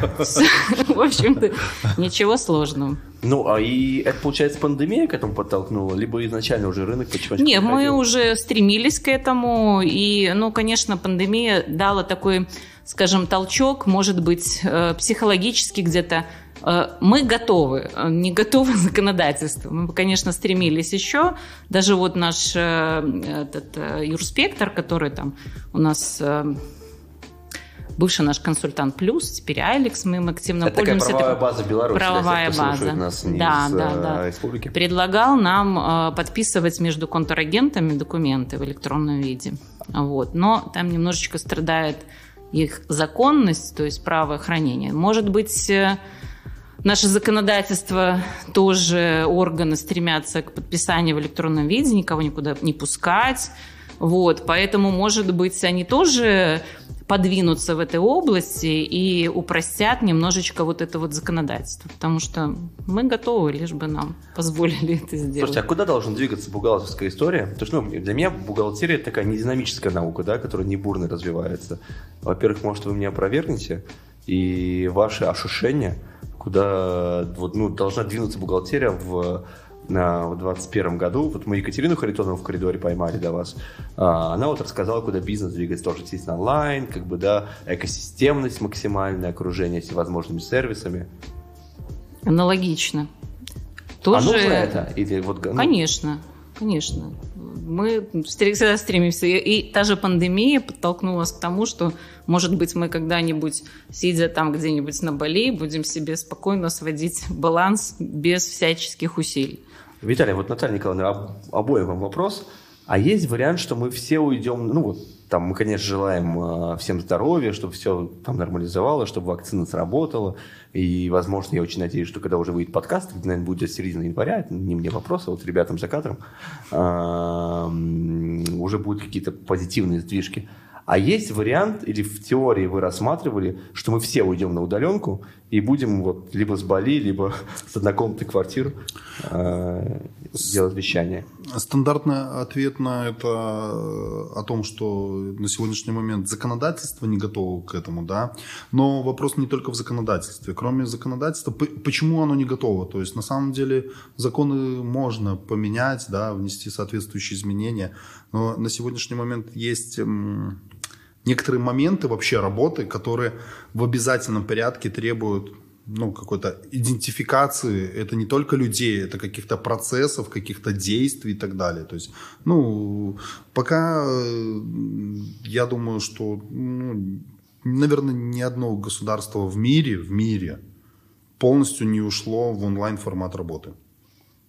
В общем-то, ничего сложного. Ну, а и это, получается, пандемия к этому подтолкнула? Либо изначально уже рынок потихонечку Не, мы уже стремились к этому, и, ну, конечно, пандемия дала такой, скажем, толчок, может быть, э, психологически где-то. Э, Мы готовы, э, не готовы законодательство. Мы бы, конечно, стремились еще. Даже вот наш э, этот, юрспектор, который там у нас бывший наш консультант Плюс, теперь Алекс, мы им активно Это такая пользуемся. правовая такой- база Беларуси. Правовая кто база. нас не Да, из, да, да. республики. предлагал нам э, подписывать между контрагентами документы в электронном виде. Вот. Но там немножечко страдает их законность, то есть право хранения. Может быть, наше законодательство тоже органы стремятся к подписанию в электронном виде, никого никуда не пускать. Вот, поэтому, может быть, они тоже подвинутся в этой области и упростят немножечко вот это вот законодательство. Потому что мы готовы, лишь бы нам позволили это сделать. Слушайте, а куда должна двигаться бухгалтерская история? Потому что ну, для меня бухгалтерия такая нединамическая наука, да, которая не бурно развивается. Во-первых, может, вы меня опровергнете, и ваши ощущения, куда вот, ну, должна двинуться бухгалтерия в на, в 2021 году, вот мы Екатерину Харитонову в коридоре поймали до вас, а, она вот рассказала, куда бизнес двигается, тоже, естественно, онлайн, как бы, да, экосистемность максимальное, окружение всевозможными сервисами. Аналогично. А Тоже... нужно это? Или вот, ну, Конечно, конечно. Мы всегда стремимся. И та же пандемия подтолкнула нас к тому, что, может быть, мы когда-нибудь, сидя там где-нибудь на Бали, будем себе спокойно сводить баланс без всяческих усилий. Виталий, вот Наталья Николаевна, об- обоим вам вопрос. А есть вариант, что мы все уйдем, ну вот, там мы, конечно, желаем э, всем здоровья, чтобы все там нормализовалось, чтобы вакцина сработала. И, возможно, я очень надеюсь, что когда уже выйдет подкаст, это, наверное, будет с середины января, это не мне вопрос, а вот ребятам за кадром, уже будут какие-то позитивные сдвижки. А есть вариант, или в теории вы рассматривали, что мы все уйдем на удаленку и будем вот либо с Бали, либо с однокомнатной квартир э, делать вещание? Стандартный ответ на это э, о том, что на сегодняшний момент законодательство не готово к этому, да. Но вопрос не только в законодательстве. Кроме законодательства, почему оно не готово? То есть на самом деле законы можно поменять, да, внести соответствующие изменения. Но на сегодняшний момент есть некоторые моменты вообще работы, которые в обязательном порядке требуют ну, какой-то идентификации. Это не только людей, это каких-то процессов, каких-то действий и так далее. То есть, ну, пока э, я думаю, что, ну, наверное, ни одно государство в мире, в мире полностью не ушло в онлайн формат работы.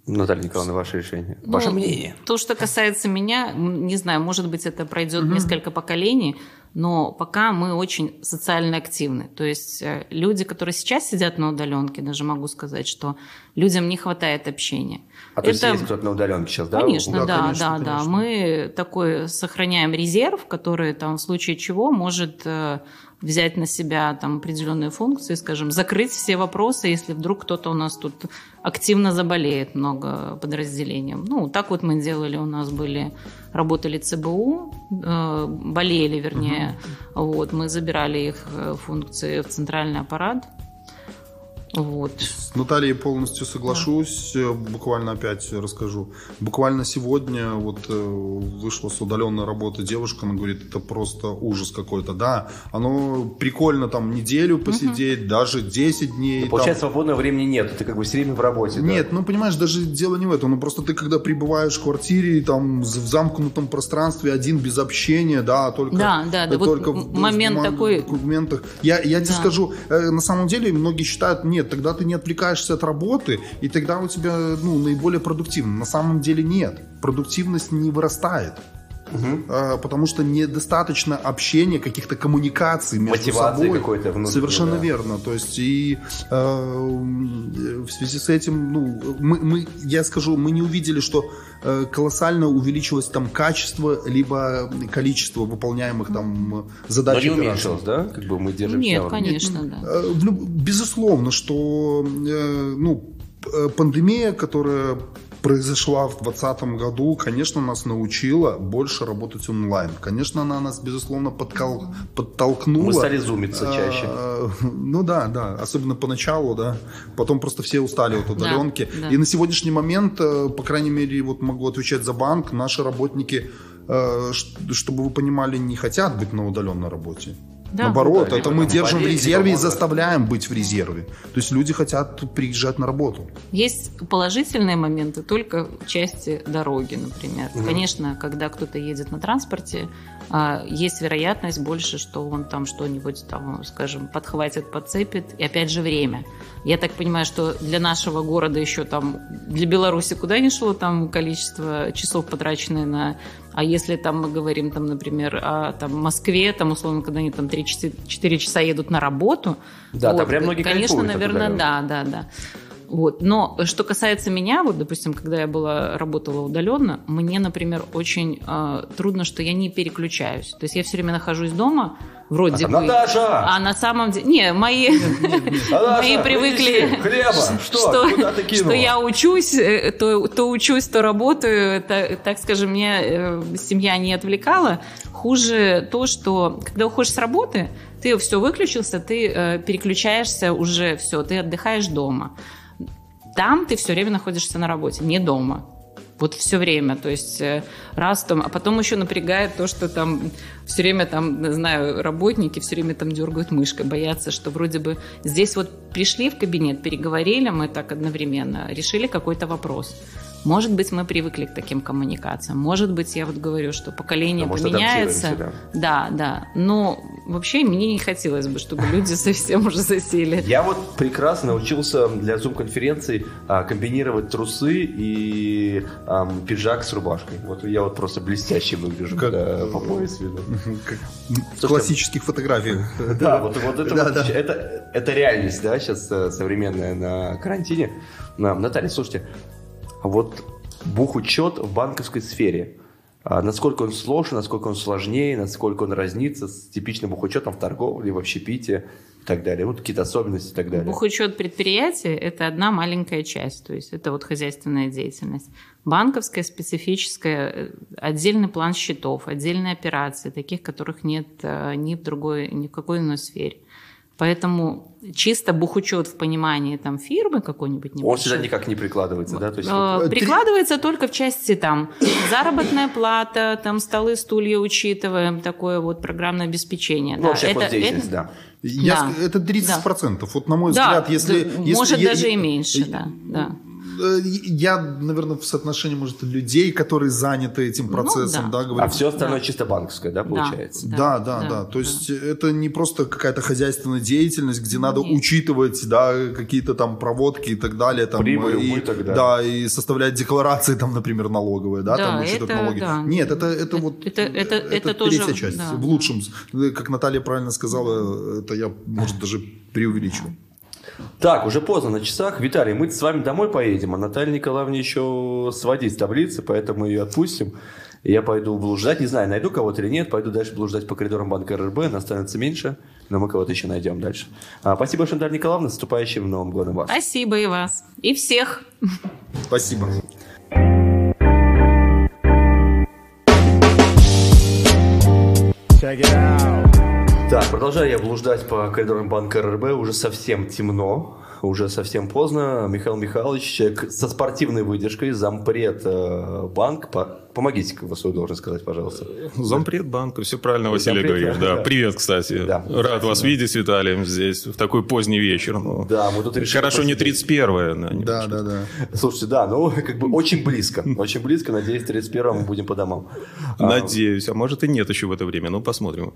Наталья Николаевна, ваше решение. Ваше Ну, мнение. То, что касается меня, не знаю, может быть, это пройдет несколько поколений, но пока мы очень социально активны. То есть э, люди, которые сейчас сидят на удаленке, даже могу сказать, что людям не хватает общения. А то Это- есть кто-то на удаленке сейчас, да? Конечно, Да, да, конечно, да, да. конечно. Мы такой сохраняем резерв, который там в случае чего может э, взять на себя там определенные функции, скажем, закрыть все вопросы, если вдруг кто-то у нас тут активно заболеет, много подразделением. Ну, так вот мы делали, у нас были, работали ЦБУ, э, болели, вернее, вот, мы забирали их э, функции в центральный аппарат, вот. С Натальей полностью соглашусь. Э, Буквально опять расскажу. Буквально сегодня вот э, вышла с удаленной работы девушка, она говорит, это просто ужас какой-то. Да, оно прикольно там неделю посидеть, даже 10 дней. там. Получается, свободного времени нет, ты как бы все время в работе. да? Нет, ну понимаешь, даже дело не в этом. Ну просто ты когда прибываешь в квартире, там в замкнутом пространстве один без общения, да, только, Да, да, да, э, вот только м- в, момент в такой- документах. Я, я тебе Да. скажу, э, на самом деле многие считают, нет, тогда ты не отвлекаешься от работы, и тогда у тебя ну, наиболее продуктивно. На самом деле нет. Продуктивность не вырастает. А, потому что недостаточно общения, каких-то коммуникаций между Мотивации собой. какой-то внутренней, Совершенно да. верно. То есть и э, в связи с этим, ну, мы, мы, я скажу, мы не увидели, что э, колоссально увеличилось там качество либо количество выполняемых там Но задач. не операций. уменьшилось, да? Как бы мы держимся Нет, конечно, да. Э, люб- Безусловно, что э, ну, пандемия, которая произошла в 2020 году, конечно, нас научила больше работать онлайн. Конечно, она нас, безусловно, подкол- подтолкнула. Мы стали зумиться чаще. Э, Ну да, да, особенно поначалу, да. Потом просто все устали от удаленки. да. И на сегодняшний момент, э, по крайней мере, вот могу отвечать за банк, наши работники, э, чтобы вы понимали, не хотят быть на удаленной работе. Да. Наоборот, Да, это мы держим в резерве и заставляем быть в резерве. То есть люди хотят приезжать на работу. Есть положительные моменты только в части дороги, например. Конечно, когда кто-то едет на транспорте, есть вероятность больше, что он там что-нибудь там, скажем, подхватит, подцепит. И опять же время. Я так понимаю, что для нашего города еще там, для Беларуси куда ни шло там количество часов потраченное на... А если там мы говорим, там, например, о там, Москве, там, условно, когда они там 3-4 часа едут на работу, Да, там прям многие Конечно, наверное, удалёнки. да, да, да. Вот. Но что касается меня, вот, допустим, когда я была, работала удаленно, мне, например, очень э, трудно, что я не переключаюсь. То есть я все время нахожусь дома, вроде А, бы. Наташа! А на самом деле... Не, мои, Наташа, мои привыкли... хлеба! Что? Куда ты кинула? что я учусь, э, то, то учусь, то работаю. Это, так скажем, меня э, семья не отвлекала. Хуже то, что когда уходишь с работы, ты все выключился, ты э, переключаешься уже, все, ты отдыхаешь дома. Там ты все время находишься на работе, не дома. Вот все время, то есть э, раз там, а потом еще напрягает то, что там все время там, знаю, работники все время там дергают мышкой, боятся, что вроде бы здесь вот пришли в кабинет, переговорили мы так одновременно, решили какой-то вопрос. Может быть, мы привыкли к таким коммуникациям. Может быть, я вот говорю, что поколение А может, поменяется. Да, да. Но вообще мне не хотелось бы, чтобы люди совсем уже засели. Я вот прекрасно научился для зум-конференций а, комбинировать трусы и ам, пиджак с рубашкой. Вот я вот просто блестяще выгляжу, Как- когда по пояс видно. Как в классических фотографиях. Да, вот, вот это, Да, вот да. это, это реальность, да, сейчас э, современная на карантине. На- Наталья, слушайте, вот бухучет в банковской сфере, а насколько он сложен, насколько он сложнее, насколько он разнится с типичным бухучетом в торговле, в общепите и так далее. Вот какие-то особенности и так далее. Бухучет предприятия – это одна маленькая часть, то есть это вот хозяйственная деятельность. Банковская, специфическая, э, отдельный план счетов, отдельные операции, таких, которых нет э, ни в другой, ни в какой иной сфере. Поэтому чисто бухучет в понимании там фирмы какой-нибудь Он сюда никак не прикладывается, да? То есть э, вот- Три- прикладывается только в части там заработная плата, там столы, стулья учитываем, такое вот программное обеспечение. ну, да. вообще Это- деятельность, это- да. Я Да. ск- Это 30%. Вот на мой Да, взгляд, если... да, если может я- даже я- и меньше, да, да. Я, наверное, в соотношении, может, людей, которые заняты этим процессом, Ну да. да, говорю. А все остальное Да. чисто банковское, да, получается? Да. Да, да, да, да, То есть это не просто какая-то хозяйственная деятельность, где надо Нет. учитывать, да, какие-то там проводки и так далее, там Прибыль, и, убыток, да. да, и составлять декларации, там, например, налоговые, да, Да, там учитывать это налоги. да. Нет, это это Это- вот это- это- это тоже, третья часть. да, в лучшем, как Наталья правильно сказала, это я может даже преувеличиваю. Так, уже поздно на часах. Виталий, мы с вами домой поедем, а Наталья Николаевна еще сводить таблицы, поэтому ее отпустим. Я пойду блуждать, не знаю, найду кого-то или нет, пойду дальше блуждать по коридорам банка РРБ, нас становится меньше, но мы кого-то еще найдем дальше. А, спасибо большое, Наталья Николаевна, с наступающим Новым годом вас. Спасибо и вас. И всех. Спасибо. Так, продолжаю я блуждать по коридорам банка РРБ, уже совсем темно, уже совсем поздно. Михаил Михайлович, человек со спортивной выдержкой, зампред э, банк. По- Помогите свою должность сказать, пожалуйста. Зампред банка, все правильно, Василий Зампред, Григорьевич. да. Да. Привет, кстати. Да. Рад вас видеть с Виталием здесь в такой поздний вечер. Ну, Да, мы тут решили Хорошо, не посидеть. 31-е. да, не- Да, да, да. Слушайте, да, ну как бы очень близко. Очень близко. Надеюсь, 31 мы будем по домам. А, Надеюсь, а может и нет еще в это время. Ну, посмотрим.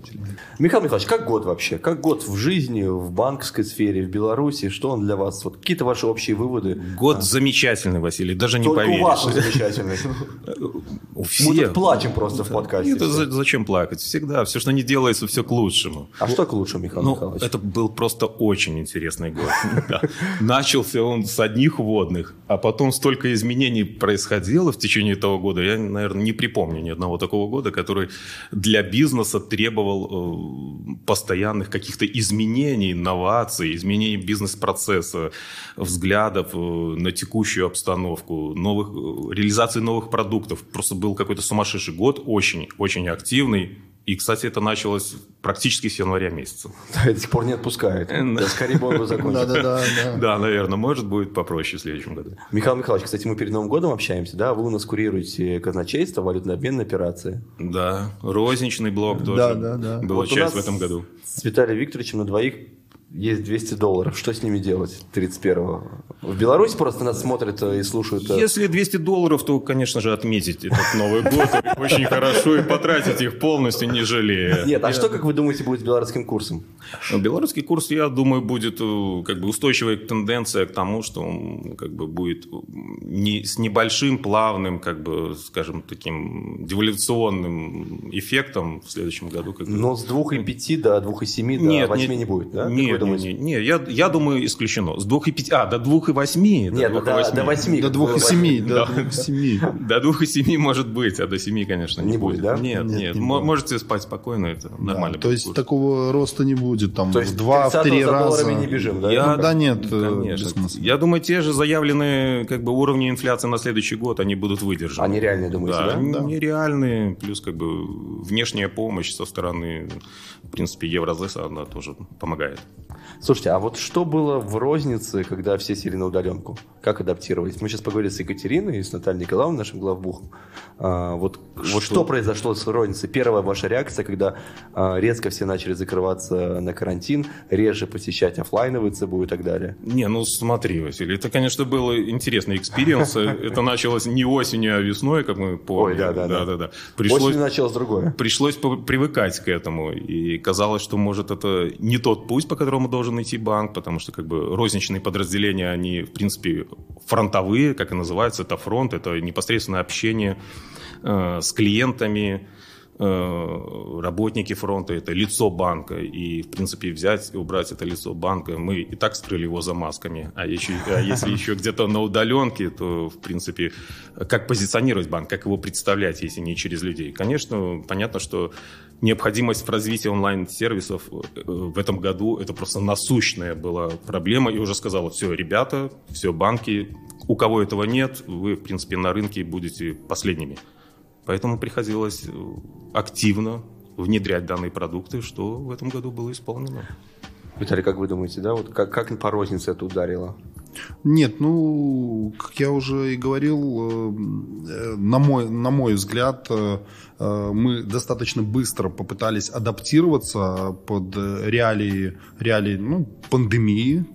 Михаил Михайлович, как год вообще? Как год в жизни, в банковской сфере, в Беларуси? Что он для вас? Вот какие-то ваши общие выводы? Год замечательный, Василий, даже не Только поверишь. у вас он замечательный. У Мы всех. тут плачем просто в подкасте. За- зачем плакать? Всегда, все, что не делается, все к лучшему. А что к лучшему, Михаил Ну, Михайлович? это был просто очень интересный год. Начался он с одних водных, а потом столько изменений происходило в течение этого года. Я, наверное, не припомню ни одного такого года, который для бизнеса требовал э, постоянных каких-то изменений, инноваций, изменений бизнес-процесса, взглядов э, на текущую обстановку, новых, э, реализации новых продуктов. Просто был какой-то сумасшедший год, очень-очень активный. И, кстати, это началось практически с января месяца. Да, до сих пор не отпускает. Да, скорее бы он бы закончил. Да-да-да. да. Да, наверное, может будет попроще в следующем году. Михаил Михайлович, кстати, мы перед Новым годом общаемся, да? Вы у нас курируете казначейство, валютно-обменные операции. Да, розничный блок тоже Да, да, да. была Вот часть в этом году. С Виталием Викторовичем на двоих есть 200 долларов. Что с ними делать 31-го? В Беларуси просто нас смотрят э, и слушают. э, Если 200 долларов, то, конечно же, отметить этот Новый год очень хорошо и потратить их полностью, не жалея. Нет, а что, как вы думаете, будет с белорусским курсом? Белорусский курс, я думаю, будет э, как бы устойчивая тенденция к тому, что он как бы будет не, с небольшим, плавным, как бы, скажем, таким девальвационным эффектом в следующем году. Как. Но с 2,5 до 2,7 до 8 не будет, да? Нет, нет, думаете? нет, нет, я, я думаю, исключено. С 2,5, а, до 2,8. Нет, до до, 2,8. до 8. До двух и семи. До Да. двух и семи. До двух и семи может быть, а до семи, конечно, не, Не будет, да? Нет, Нет, не. Можете спать спокойно, это нормально. Да, То есть курс. такого роста не будет. Там То есть в два, в 30-го три за раза. долларами не бежим, да? Я- Ну, да нет, э, Конечно. Я думаю, те же заявленные как бы, уровни инфляции на следующий год, они будут выдержаны. Они реальные, думаете, да? они Да. нереальные, плюс как бы внешняя помощь со стороны, в принципе, Евразеса, она тоже помогает. Слушайте, а вот что было в рознице, когда все сели на удаленку? Как адаптировались? Мы сейчас поговорили с Екатериной и с Натальей Николаевной, нашим главбухом. А, вот, вот что произошло с розницей? Первая ваша реакция, когда а, резко все начали закрываться на карантин, реже посещать офлайновые ЦБУ и так далее? Не, ну смотри, Василий, это, конечно, был интересный experience. Это началось не осенью, а весной, как мы помним. Ой, да, да, да. да, да. Пришлось... Пришлось, началось другое. пришлось привыкать к этому. И казалось, что, может, это не тот путь, по которому должен идти банк, потому что как бы розничные подразделения, они, в принципе, фронтовые, как и называются, это фронт, это непосредственное общение э, с клиентами, э, работники фронта, это лицо банка. И, в принципе, взять и убрать это лицо банка, мы и так скрыли его за масками. А, еще, а если еще где-то на удаленке, то, в принципе, как позиционировать банк, как его представлять, если не через людей? Конечно, понятно, что необходимость в развитии онлайн-сервисов э, в этом году это просто насущная была проблема. И уже сказала, все, ребята, все, банки, у кого этого нет, вы, в принципе, на рынке будете последними. Поэтому приходилось э, активно внедрять данные продукты, что в этом году было исполнено. Виталий, как вы думаете, да? Вот как, как по рознице это ударило? Нет, ну, как я уже и говорил, э, на мой, на мой взгляд, э, э, мы достаточно быстро попытались адаптироваться под э, реалии, реалии ну, пандемии,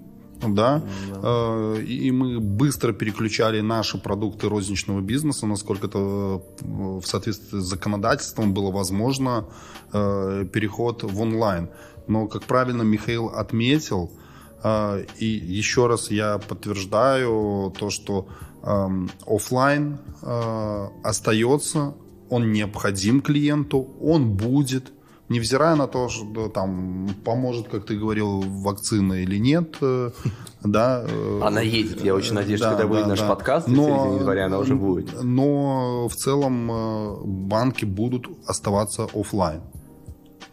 да, Э, и мы быстро переключали наши продукты розничного бизнеса, насколько это э, в соответствии с законодательством было возможно, э, переход в онлайн. Но, как правильно Михаил отметил, э, и еще раз я подтверждаю то, что эм, офлайн э, остается, он необходим клиенту, он будет, невзирая на то, что там поможет, как ты говорил, вакцина или нет, э, да. э, Она едет, я очень надеюсь, да, когда выйдет да, наш да. подкаст, в Но- середине января она уже будет. Но в целом банки будут оставаться офлайн.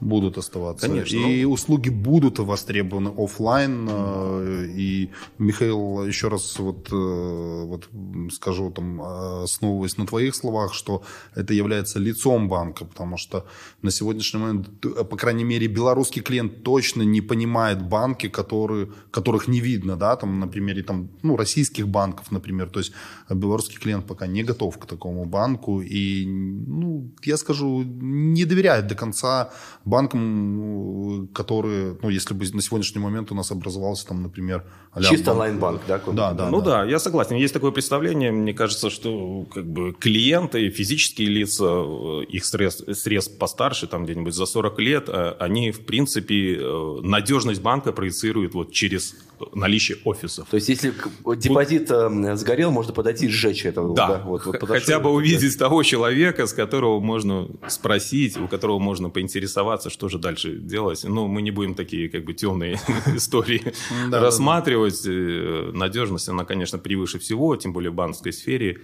Будут оставаться. Конечно. И услуги будут востребованы офлайн. э, И Михаил, еще раз вот, э, вот скажу, там, э, основываясь на твоих словах, что это является лицом банка, потому что на сегодняшний момент, по крайней мере, белорусский клиент точно не понимает банки, которые, которых не видно, да, там, на примере там, ну, российских банков, например. То есть белорусский клиент пока не готов к такому банку, и ну, я скажу, не доверяют до конца банкам, которые, ну, если бы на сегодняшний момент у нас образовался там, например, Чисто онлайн-банк, да? Да, да. Ну да. да, я согласен. Есть такое представление. Мне кажется, что как бы клиенты, физические лица, э, их средств, средств постарше, там где-нибудь за 40 лет, э, они, в принципе, э, надежность банка проецируют вот через наличие офисов. То есть, если депозит вот, сгорел, можно подойти и сжечь это. Да, да вот, вот хотя бы увидеть да. того человека, с которого можно спросить, у которого можно поинтересоваться, что же дальше делать. Ну, мы не будем такие как бы темные истории рассматривать гарантировать э, надежность, она, конечно, превыше всего, тем более в банковской сфере.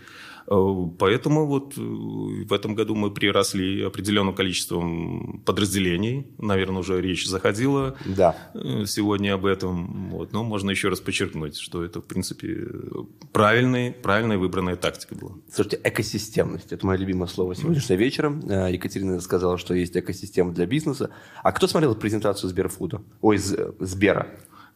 Э, поэтому вот э, в этом году мы приросли определенным количеством подразделений. Наверное, уже речь заходила да. сегодня об этом. Вот. Но можно еще раз подчеркнуть, что это, в принципе, правильный, правильная выбранная тактика была. Слушайте, экосистемность – это мое любимое слово сегодняшнего вечера. Екатерина сказала, что есть экосистема для бизнеса. А кто смотрел презентацию Сберфуда? Ой, Сбера?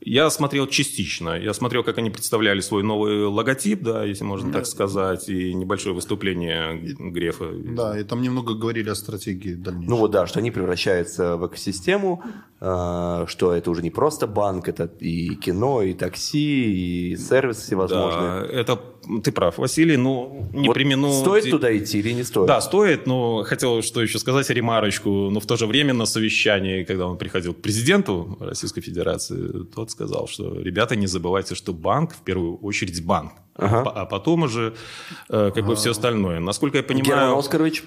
Я смотрел частично. Я смотрел, как они представляли свой новый логотип, да, если можно да. так сказать, и небольшое выступление Грефа. Да, и там немного говорили о стратегии дальнейшей. Ну вот да, что они превращаются в экосистему, а, что это уже не просто банк, это и кино, и такси, и сервисы всевозможные. Да, это ты прав, Василий, но не вот примену... Стоит туда идти или не стоит? Да, стоит, но хотел что еще сказать, ремарочку, но в то же время на совещании, когда он приходил к президенту Российской Федерации, тот сказал, что, ребята, не забывайте, что банк в первую очередь банк, ага. а потом уже э, как бы все остальное. Насколько я понимаю... Герман Оскарович,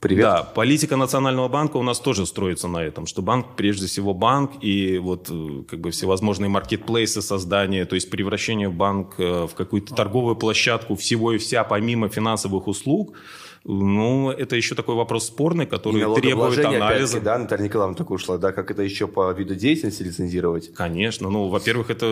Привет. Да, политика Национального банка у нас тоже строится на этом, что банк прежде всего банк и вот э, как бы всевозможные маркетплейсы создания, то есть превращение банк э, в какую-то торговую площадку всего и вся помимо финансовых услуг – ну, это еще такой вопрос спорный, который требует анализа. Опять, да, Наталья Николаевна так ушла, да, как это еще по виду деятельности лицензировать? Конечно, ну, во-первых, это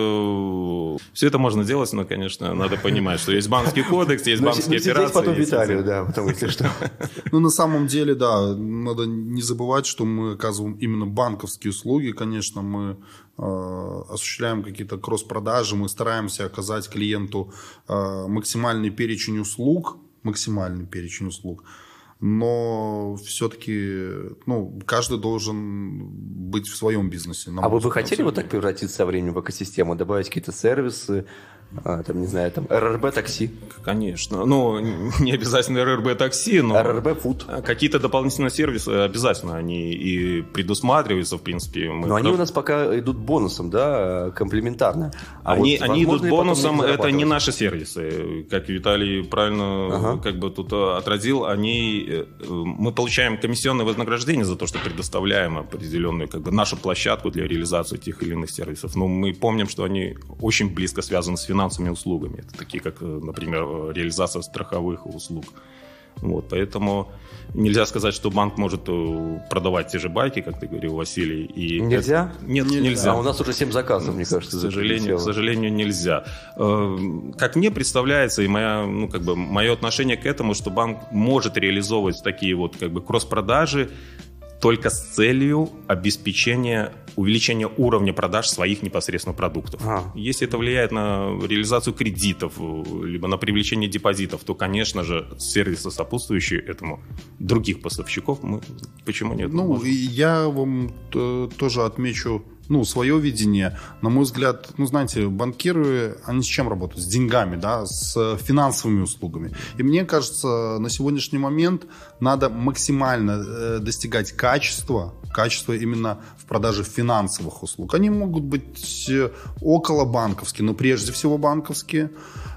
все это можно делать, но, конечно, надо понимать, что есть банковский кодекс, есть банковские операции. потом Виталию, да, потому что что. Ну, на самом деле, да, надо не забывать, что мы оказываем именно банковские услуги, конечно, мы э, осуществляем какие-то кросс-продажи, мы стараемся оказать клиенту э, максимальный перечень услуг, максимальный перечень услуг. Но все-таки ну, каждый должен быть в своем бизнесе. А вы бы хотели вот так превратиться со временем в экосистему, добавить какие-то сервисы, а, там, не знаю, там, РРБ такси. Конечно. Ну, не обязательно РРБ такси, но... РРБ фуд. Какие-то дополнительные сервисы обязательно они и предусматриваются, в принципе. Мы но они у нас пока идут бонусом, да, комплементарно. А они, вот, они идут бонусом, это не наши сервисы. Как Виталий правильно ага. как бы тут э, отразил, они... Э, мы получаем комиссионное вознаграждение за то, что предоставляем определенную как бы нашу площадку для реализации тех или иных сервисов. Но мы помним, что они очень близко связаны с финансовым финансовыми услугами. Это такие, как, э, например, реализация страховых услуг. Вот, поэтому нельзя сказать, что банк может э, продавать те же байки, как ты говорил, Василий. И нельзя? Это... Нет, нельзя. нельзя. А у нас уже 7 заказов, мне кажется. К сожалению, к сожалению, нельзя. Э, как мне представляется, и моя, ну, как бы, мое отношение к этому, что банк может реализовывать такие вот как бы кросс-продажи только с целью обеспечения увеличения уровня продаж своих непосредственно продуктов. А. Если это влияет на реализацию кредитов, либо на привлечение депозитов, то, конечно же, сервисы, сопутствующие этому других поставщиков, мы почему нет? Ну, я вам э, тоже отмечу ну, свое видение. На мой взгляд, ну, знаете, банкиры, они с чем работают? С деньгами, да, с финансовыми услугами. И мне кажется, на сегодняшний момент надо максимально э, достигать качества, качества именно в продаже финансовых услуг. Они могут быть э, около банковские, но прежде всего банковские.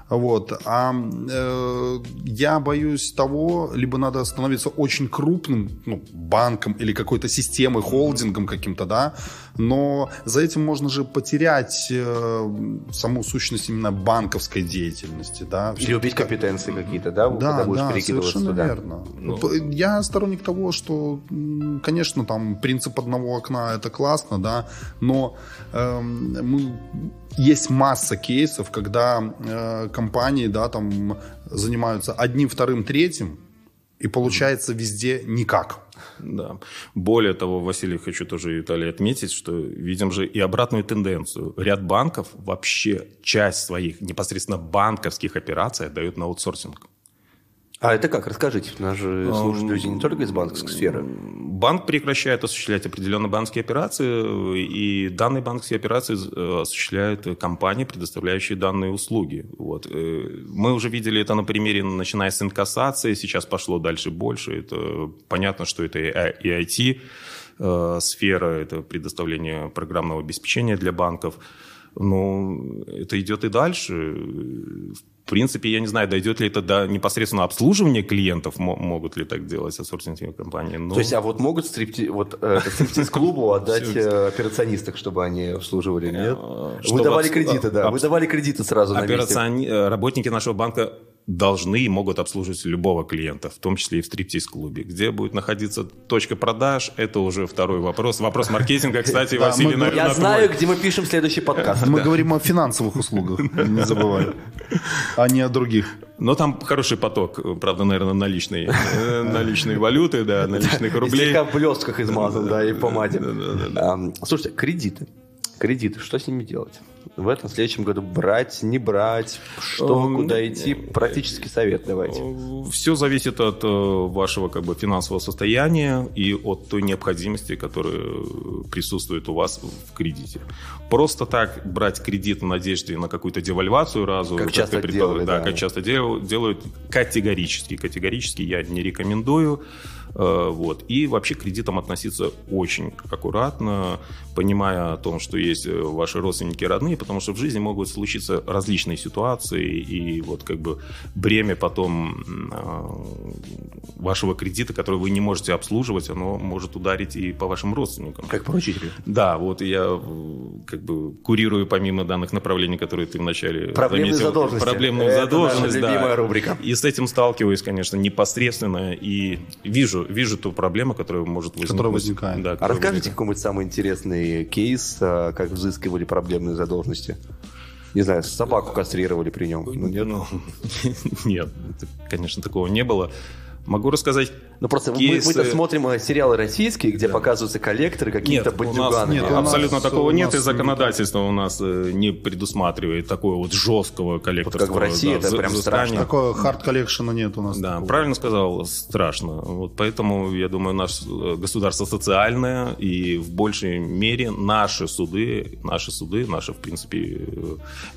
Вот. А э, я боюсь того, либо надо становиться очень крупным ну, банком или какой-то системой, холдингом каким-то, да, но за этим можно же потерять э, саму сущность именно банковской деятельности, да. Или убить компетенции какие-то, да, да, когда будешь да, перекидываться совершенно туда. верно. Ну. Я сторонник того, что, конечно, там принцип одного окна это классно, да, но э, мы есть масса кейсов, когда э, компании, да, там занимаются одним, вторым, третьим, и получается везде никак. Да. Более того, Василий, хочу тоже Виталий отметить, что видим же и обратную тенденцию. Ряд банков вообще часть своих непосредственно банковских операций дают на аутсорсинг. А это как? Расскажите. Нас же слушают люди не только из банковской сферы. Банк прекращает осуществлять определенные банковские операции, и данные банковские операции э, осуществляют компании, предоставляющие данные услуги. Вот. Э, Мы уже видели это на примере, начиная с инкассации, сейчас пошло дальше больше. Это понятно, что это и IT, э, сфера, это предоставление программного обеспечения для банков. Но это идет и дальше. В принципе, я не знаю, дойдет ли это до непосредственно обслуживания клиентов, мо- могут ли так делать аутсорсинговые компании. Но... То есть, а вот могут стрипти... вот, э, стриптиз-клубу отдать э, операционисток, чтобы они обслуживали, нет? Вы давали кредиты, да. Вы давали кредиты сразу на месте. Э, Работники нашего банка должны и могут обслуживать любого клиента, в том числе и в стриптиз-клубе. Где будет находиться точка продаж, это уже второй вопрос. Вопрос маркетинга, кстати, Василий, наверное, Я знаю, где мы пишем следующий подкаст. Мы говорим о финансовых услугах, не забывай, а не о других. Но там хороший поток, правда, наверное, наличной, э, наличной валюты, да, наличных рублей. слегка в блестках измазан, да, и помаде. Ам, Слушайте, кредиты. Кредиты, что с ними делать? В этом следующем году брать, не брать, что, Эм, куда идти? Практический совет давайте. Все зависит от э, вашего как бы, финансового состояния и от той необходимости, которая присутствует у вас в кредите. Просто так брать кредит в надежде на какую-то девальвацию разу, Как ты часто делают, да, да. как часто дел- делают, категорически, категорически я не рекомендую. Э, Вот. И вообще к кредитам относиться очень аккуратно, понимая о том, что есть э, ваши родственники родные, потому что в жизни могут случиться различные ситуации, и вот как бы бремя потом э, вашего кредита, который вы не можете обслуживать, оно может ударить и по вашим родственникам. Как поручителю. Да, вот я э, как бы курирую помимо данных направлений, которые ты вначале Проблемные заметил, задолженности. Проблемную Это задолженность, наша да. любимая рубрика. И с этим сталкиваюсь, конечно, непосредственно и вижу, вижу ту проблему, которая может возникнуть. Которая возникает. Да, А которая расскажите возникает. какой-нибудь самый интересный кейс, а, как взыскивали проблемные задолженности? Не знаю, собаку кастрировали при нем. Ну, нет? Ну, нет, конечно, такого не было. Могу рассказать Ну просто мы- кейсы- мы-то смотрим э, сериалы российские, где показываются коллекторы нас бандюганами. нет, нас- абсолютно такого у нет, нас и законодательство у нас э, не предусматривает такого вот жесткого коллекторского. как в России, это взы- прям взыскания. страшно. Такого хард коллекшена нет у нас. Да, такого. правильно сказал, страшно. Вот поэтому, я думаю, наше э, государство социальное, и в большей мере наши суды, наши суды, наше, в принципе,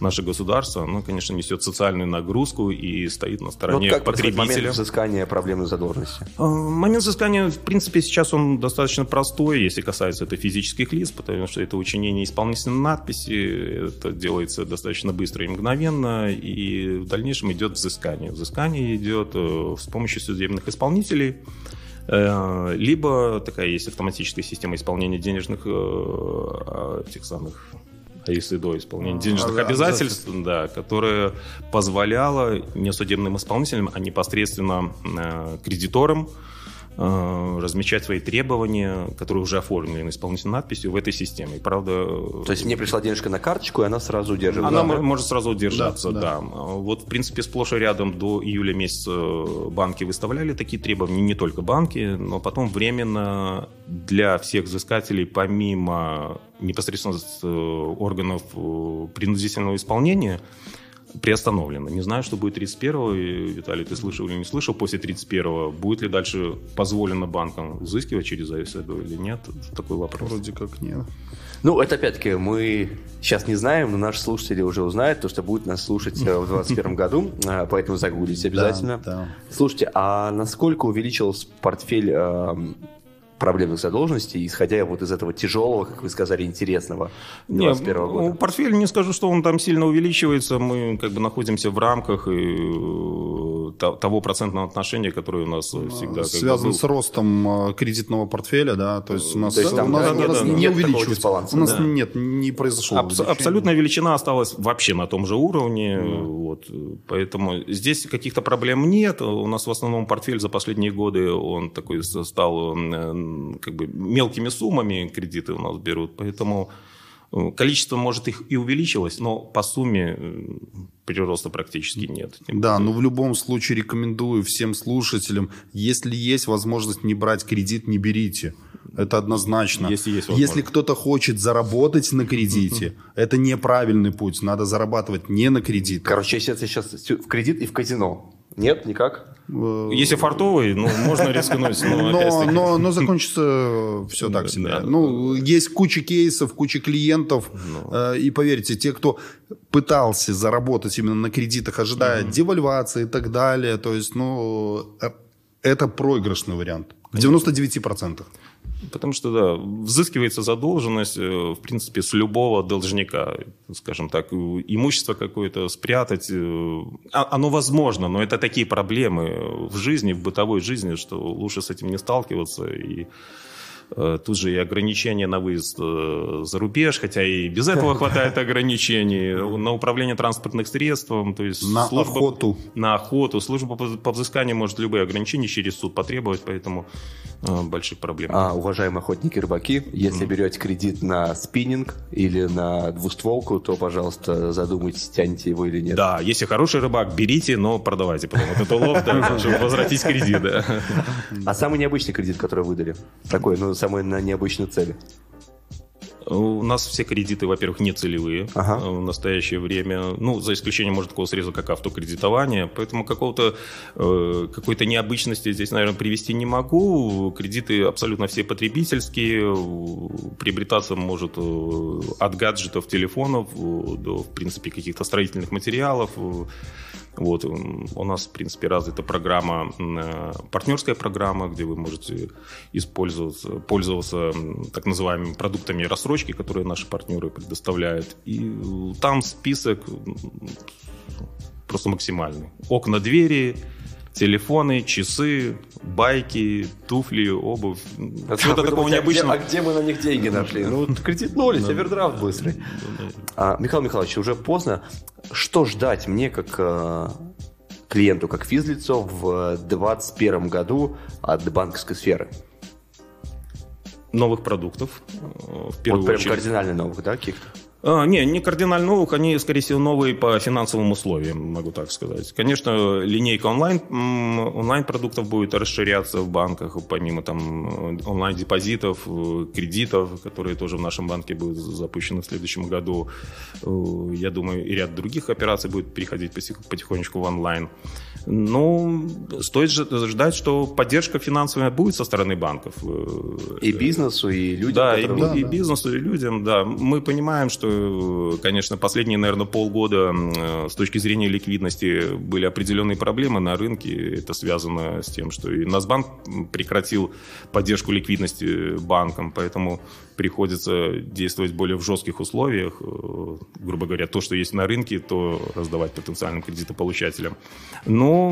наше государство, оно, конечно, несет социальную нагрузку и стоит на Ну, стороне вот как происходит момент потребителя. взыскания проблемной задолженности? Э, Момент взыскания, в принципе, сейчас он достаточно простой, если касается это физических лиц, потому что это учинение исполнительной надписи, это делается достаточно быстро и мгновенно, и в дальнейшем идет взыскание. Взыскание идет э, с помощью судебных исполнителей, э, либо такая есть автоматическая система исполнения денежных э, тех самых а если до исполнения денежных А, обязательств, да, которая позволяла не судебным исполнителям, а непосредственно э, кредиторам размечать свои требования, которые уже оформлены исполнительной надписью в этой системе. И, правда, То есть мне пришла денежка на карточку, и она сразу удерживает. она Да. мо- может сразу удержаться, Да, да, да. Вот, в принципе, сплошь и рядом до июля месяца банки выставляли такие требования, не только банки, но потом временно для всех взыскателей, помимо непосредственно э, органов э, принудительного исполнения, приостановлено. Не знаю, что будет 31-го. И, Виталий, ты слышал или не слышал, после 31-го будет ли дальше позволено банкам взыскивать через АСД или нет? Это такой вопрос. Вроде как нет. Ну, это опять-таки мы сейчас не знаем, но наши слушатели уже узнают, то, что будут нас слушать э, в 2021 году, э, поэтому загуглите обязательно. Да, да. Слушайте, а насколько увеличился портфель эм, проблемных задолженностей, исходя вот из этого тяжелого, как вы сказали, интересного Не, 2021 ну, года? портфель не скажу, что он там сильно увеличивается. Мы как бы находимся в рамках и, э, то- того процентного отношения, которое у нас э, всегда как бы Связан был. с ростом э, кредитного портфеля, да, то есть у нас, есть там, у нас, да, у нет, нас да, не увеличивается. у нас да. нет, не произошло. Абс- увеличение. абсолютная величина осталась вообще на том же уровне. Вот, поэтому здесь каких-то проблем нет. У нас в основном портфель за последние годы он такой стал как бы мелкими суммами кредиты у нас берут. Поэтому э, количество, может, их и увеличилось, но по сумме э, прироста практически нет. Да, но в любом случае рекомендую всем слушателям, если есть возможность не брать кредит, не берите. Это однозначно. Если есть возможность. Если кто-то хочет заработать на кредите, это неправильный путь. Надо зарабатывать не на кредит. Короче, если это сейчас в кредит и в казино. Нет, никак? Э, Если фартовый, ну, можно рискнуть, но, но, но, но закончится все так себе. Да. Ну, есть куча кейсов, куча клиентов. Ну. э, И поверьте, те, кто пытался заработать именно на кредитах, ожидая девальвации и так далее, то есть, ну, э, это проигрышный вариант. В 99%. Потому что, да, взыскивается задолженность, э, в принципе, с любого должника. Скажем так, э, имущество какое-то спрятать, э, а- оно возможно, но это такие проблемы в жизни, в бытовой жизни, что лучше с этим не сталкиваться. И тут же и ограничения на выезд э, за рубеж, хотя и без этого хватает ограничений, на управление транспортных средством, то есть На служба- охоту. на охоту. Служба по, взысканию может любые ограничения через суд потребовать, поэтому э, больших проблем. А, уважаемые охотники рыбаки, если берете кредит на спиннинг или на двустволку, то, пожалуйста, задумайтесь, тянете его или нет. Да, если хороший рыбак, берите, но продавайте потом вот это улов, да, чтобы возвратить кредит. А самый необычный кредит, который выдали? Такой, ну, самый на необычную цель. У нас все кредиты, во-первых, не целевые Ага. в настоящее время. Ну, за исключением, может, такого среза, как автокредитование. Поэтому какого-то, э, какой-то необычности здесь, наверное, привести не могу. Кредиты абсолютно все потребительские. Приобретаться может э, от гаджетов, телефонов э, до, в принципе, каких-то строительных материалов. Вот, у нас, в принципе, развита программа, э, партнерская программа, где вы можете использоваться, пользоваться так называемыми продуктами рассрочки, которые наши партнеры предоставляют. И э, там список просто максимальный. Окна, двери, телефоны, часы, байки, туфли, обувь. А Чего-то такого думаете, а где- необычного. А где мы на них деньги нашли? Ну, вот кредитнулись, овердрафт быстрый. А, Михаил Михайлович, уже поздно. Что ждать мне, как э, клиенту, как физлицо в 2021 году от банковской сферы? Новых продуктов, э, в первую вот прям очередь. кардинально новых, да, каких-то? А, не, не кардинально новых, они, скорее всего, новые по финансовым условиям, могу так сказать. Конечно, линейка онлайн, онлайн-продуктов будет расширяться в банках, помимо там э, онлайн-депозитов, э, кредитов, которые тоже в нашем банке будут запущены в следующем году. Э, Я думаю, и ряд других операций будет переходить потихонечку в онлайн. Ну, стоит ждать, что поддержка финансовая будет со стороны банков. И бизнесу, и людям, да, и, би- и бизнесу, и людям, да. Мы понимаем, что, конечно, последние, наверное, полгода э, с точки зрения ликвидности были определенные проблемы на рынке. Это связано с тем, что и Насбанк прекратил поддержку ликвидности банкам, поэтому приходится действовать более в жестких условиях. Э, Грубо говоря, то, что есть на рынке, то раздавать потенциальным кредитополучателям. Но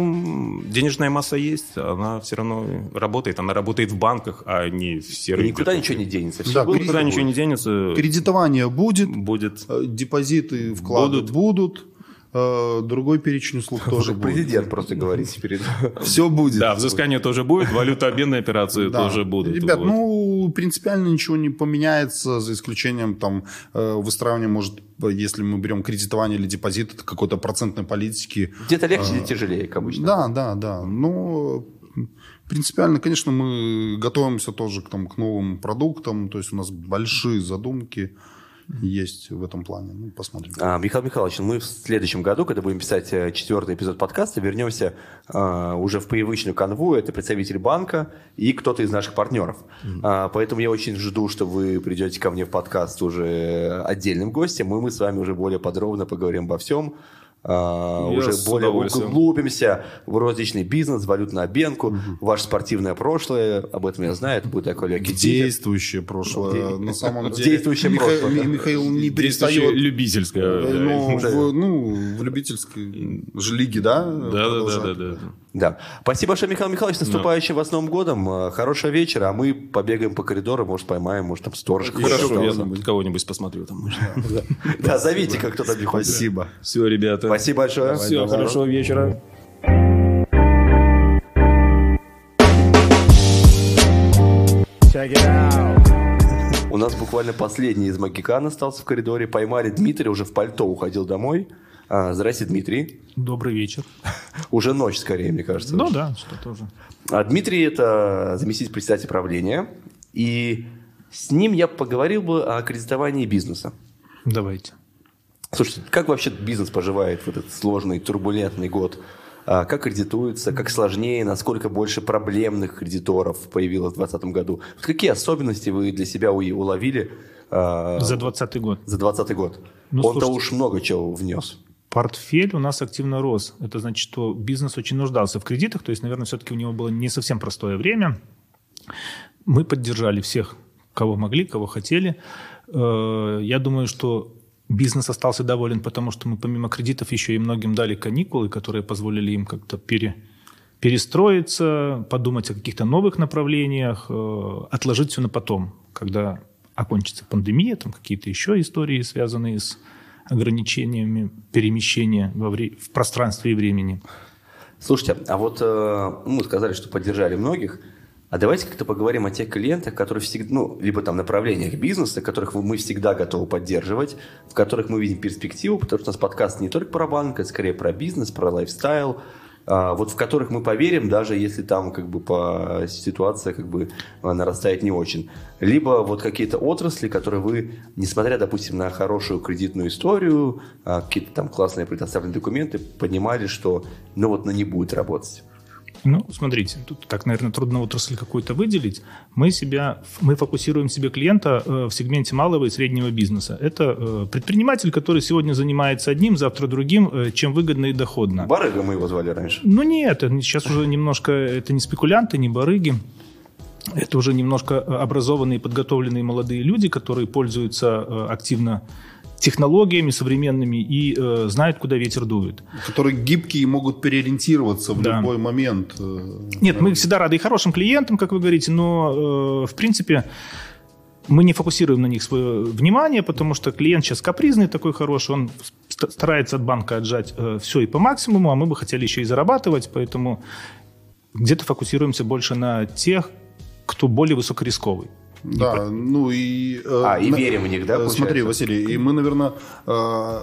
денежная масса есть, она все равно работает. Она работает в банках, а не в серых никуда ничего не денется. Все Да, будет, Никуда как ничего не будет. денется. Кредитование будет, Будет. э, депозиты, вклады Будут. будут, э, другой перечень услуг тоже будет. Президент просто говорит теперь. Все будет. Да, взыскание тоже будет, валютообменные операции тоже будут. Ребят, ну, принципиально ничего не поменяется, за исключением там э, выстраивания, может, если мы берем кредитование или депозит, это какой-то процентной политики. Где-то легче, где тяжелее, как обычно. Да, да, да. Но принципиально, конечно, мы готовимся тоже к, там, к новым продуктам, то есть у нас большие задумки есть в этом плане. Ну, посмотрим. А, Михаил Михайлович, мы в следующем году, когда будем писать э, четвертый эпизод подкаста, вернемся а, уже в привычную канву. Это представитель банка и кто-то из наших партнеров. А, поэтому я очень жду, что вы придете ко мне в подкаст уже отдельным гостем, и мы с вами уже более подробно поговорим обо всем. А, уже более углубимся в розничный бизнес, валютную обменку, ваше спортивное прошлое. Об этом я знаю. Это будет такой легкий. Действующее прошлое. На самом деле. действующее Миха- прошлое, Михаил не перестает. любительское. Ну, Да. в, ну, в любительской же лиге, да? Да, да, да, да. Да. Спасибо большое, Михаил Михайлович. С наступающим вас Новым годом. Э, Хорошего вечера. А мы побегаем по коридору, может, поймаем, может, там сторож. Хорошо, я там кого-нибудь посмотрю там. Да, зовите, как кто-то приходит. Спасибо. Все, ребята. Спасибо большое. Все, хорошего вечера. У нас буквально последний из Магикан остался в коридоре. Поймали Дмитрия, уже в пальто уходил домой. А, Здрасте, Дмитрий. Добрый вечер. Уже ночь, скорее, мне кажется. Ну да, что тоже. А Дмитрий – это заместитель председателя правления. И с ним я поговорил бы о кредитовании бизнеса. Давайте. Слушайте, как вообще бизнес поживает в этот сложный, турбулентный год? А как кредитуются, как сложнее, насколько больше проблемных кредиторов появилось в 2020 году? Вот какие особенности вы для себя уловили а, За 2020 год. за 2020 год? Ну, Он-то уж много чего внес. Портфель у нас активно рос. Это значит, что бизнес очень нуждался в кредитах. То есть, наверное, все-таки у него было не совсем простое время. Мы поддержали всех, кого могли, кого хотели. Э, Я думаю, что бизнес остался доволен, потому что мы помимо кредитов еще и многим дали каникулы, которые позволили им как-то пере, перестроиться, подумать о каких-то новых направлениях, э, отложить все на потом, когда окончится пандемия, там какие-то еще истории, связанные с ограничениями перемещения во вре- в пространстве и времени. Слушайте, а вот э, мы сказали, что поддержали многих. А давайте как-то поговорим о тех клиентах, которые всегда, ну, либо там направлениях бизнеса, которых мы всегда готовы поддерживать, в которых мы видим перспективу, потому что у нас подкаст не только про банк, это скорее про бизнес, про лайфстайл, вот в которых мы поверим, даже если там как бы по ситуация как бы а, нарастает не очень. Либо вот какие-то отрасли, которые вы, несмотря, допустим, на хорошую кредитную историю, а, какие-то там классные предоставленные документы, понимали, что ну вот на не будет работать. Ну, смотрите, тут так, наверное, трудно отрасль какую-то выделить. Мы себя, мы фокусируем себе клиента э, в сегменте малого и среднего бизнеса. Это э, предприниматель, который сегодня занимается одним, завтра другим, э, чем выгодно и доходно. Барыга мы его звали раньше. Ну нет, сейчас уже немножко, это не спекулянты, не барыги. Это уже немножко образованные, подготовленные молодые люди, которые пользуются активно технологиями современными и э, знают, куда ветер дует. Которые гибкие и могут переориентироваться в Да. любой момент. э, Нет, мы всегда рады и хорошим клиентам, как вы говорите, но, э, в принципе, мы не фокусируем на них свое внимание, потому что клиент сейчас капризный такой хороший, он ст- старается от банка отжать все и по максимуму, а мы бы хотели еще и зарабатывать, поэтому где-то фокусируемся больше на тех, кто более высокорисковый. Да, ну и... э, А, и на- верим в них, да, э, Смотри, получается? Василий, и мы, наверное, э,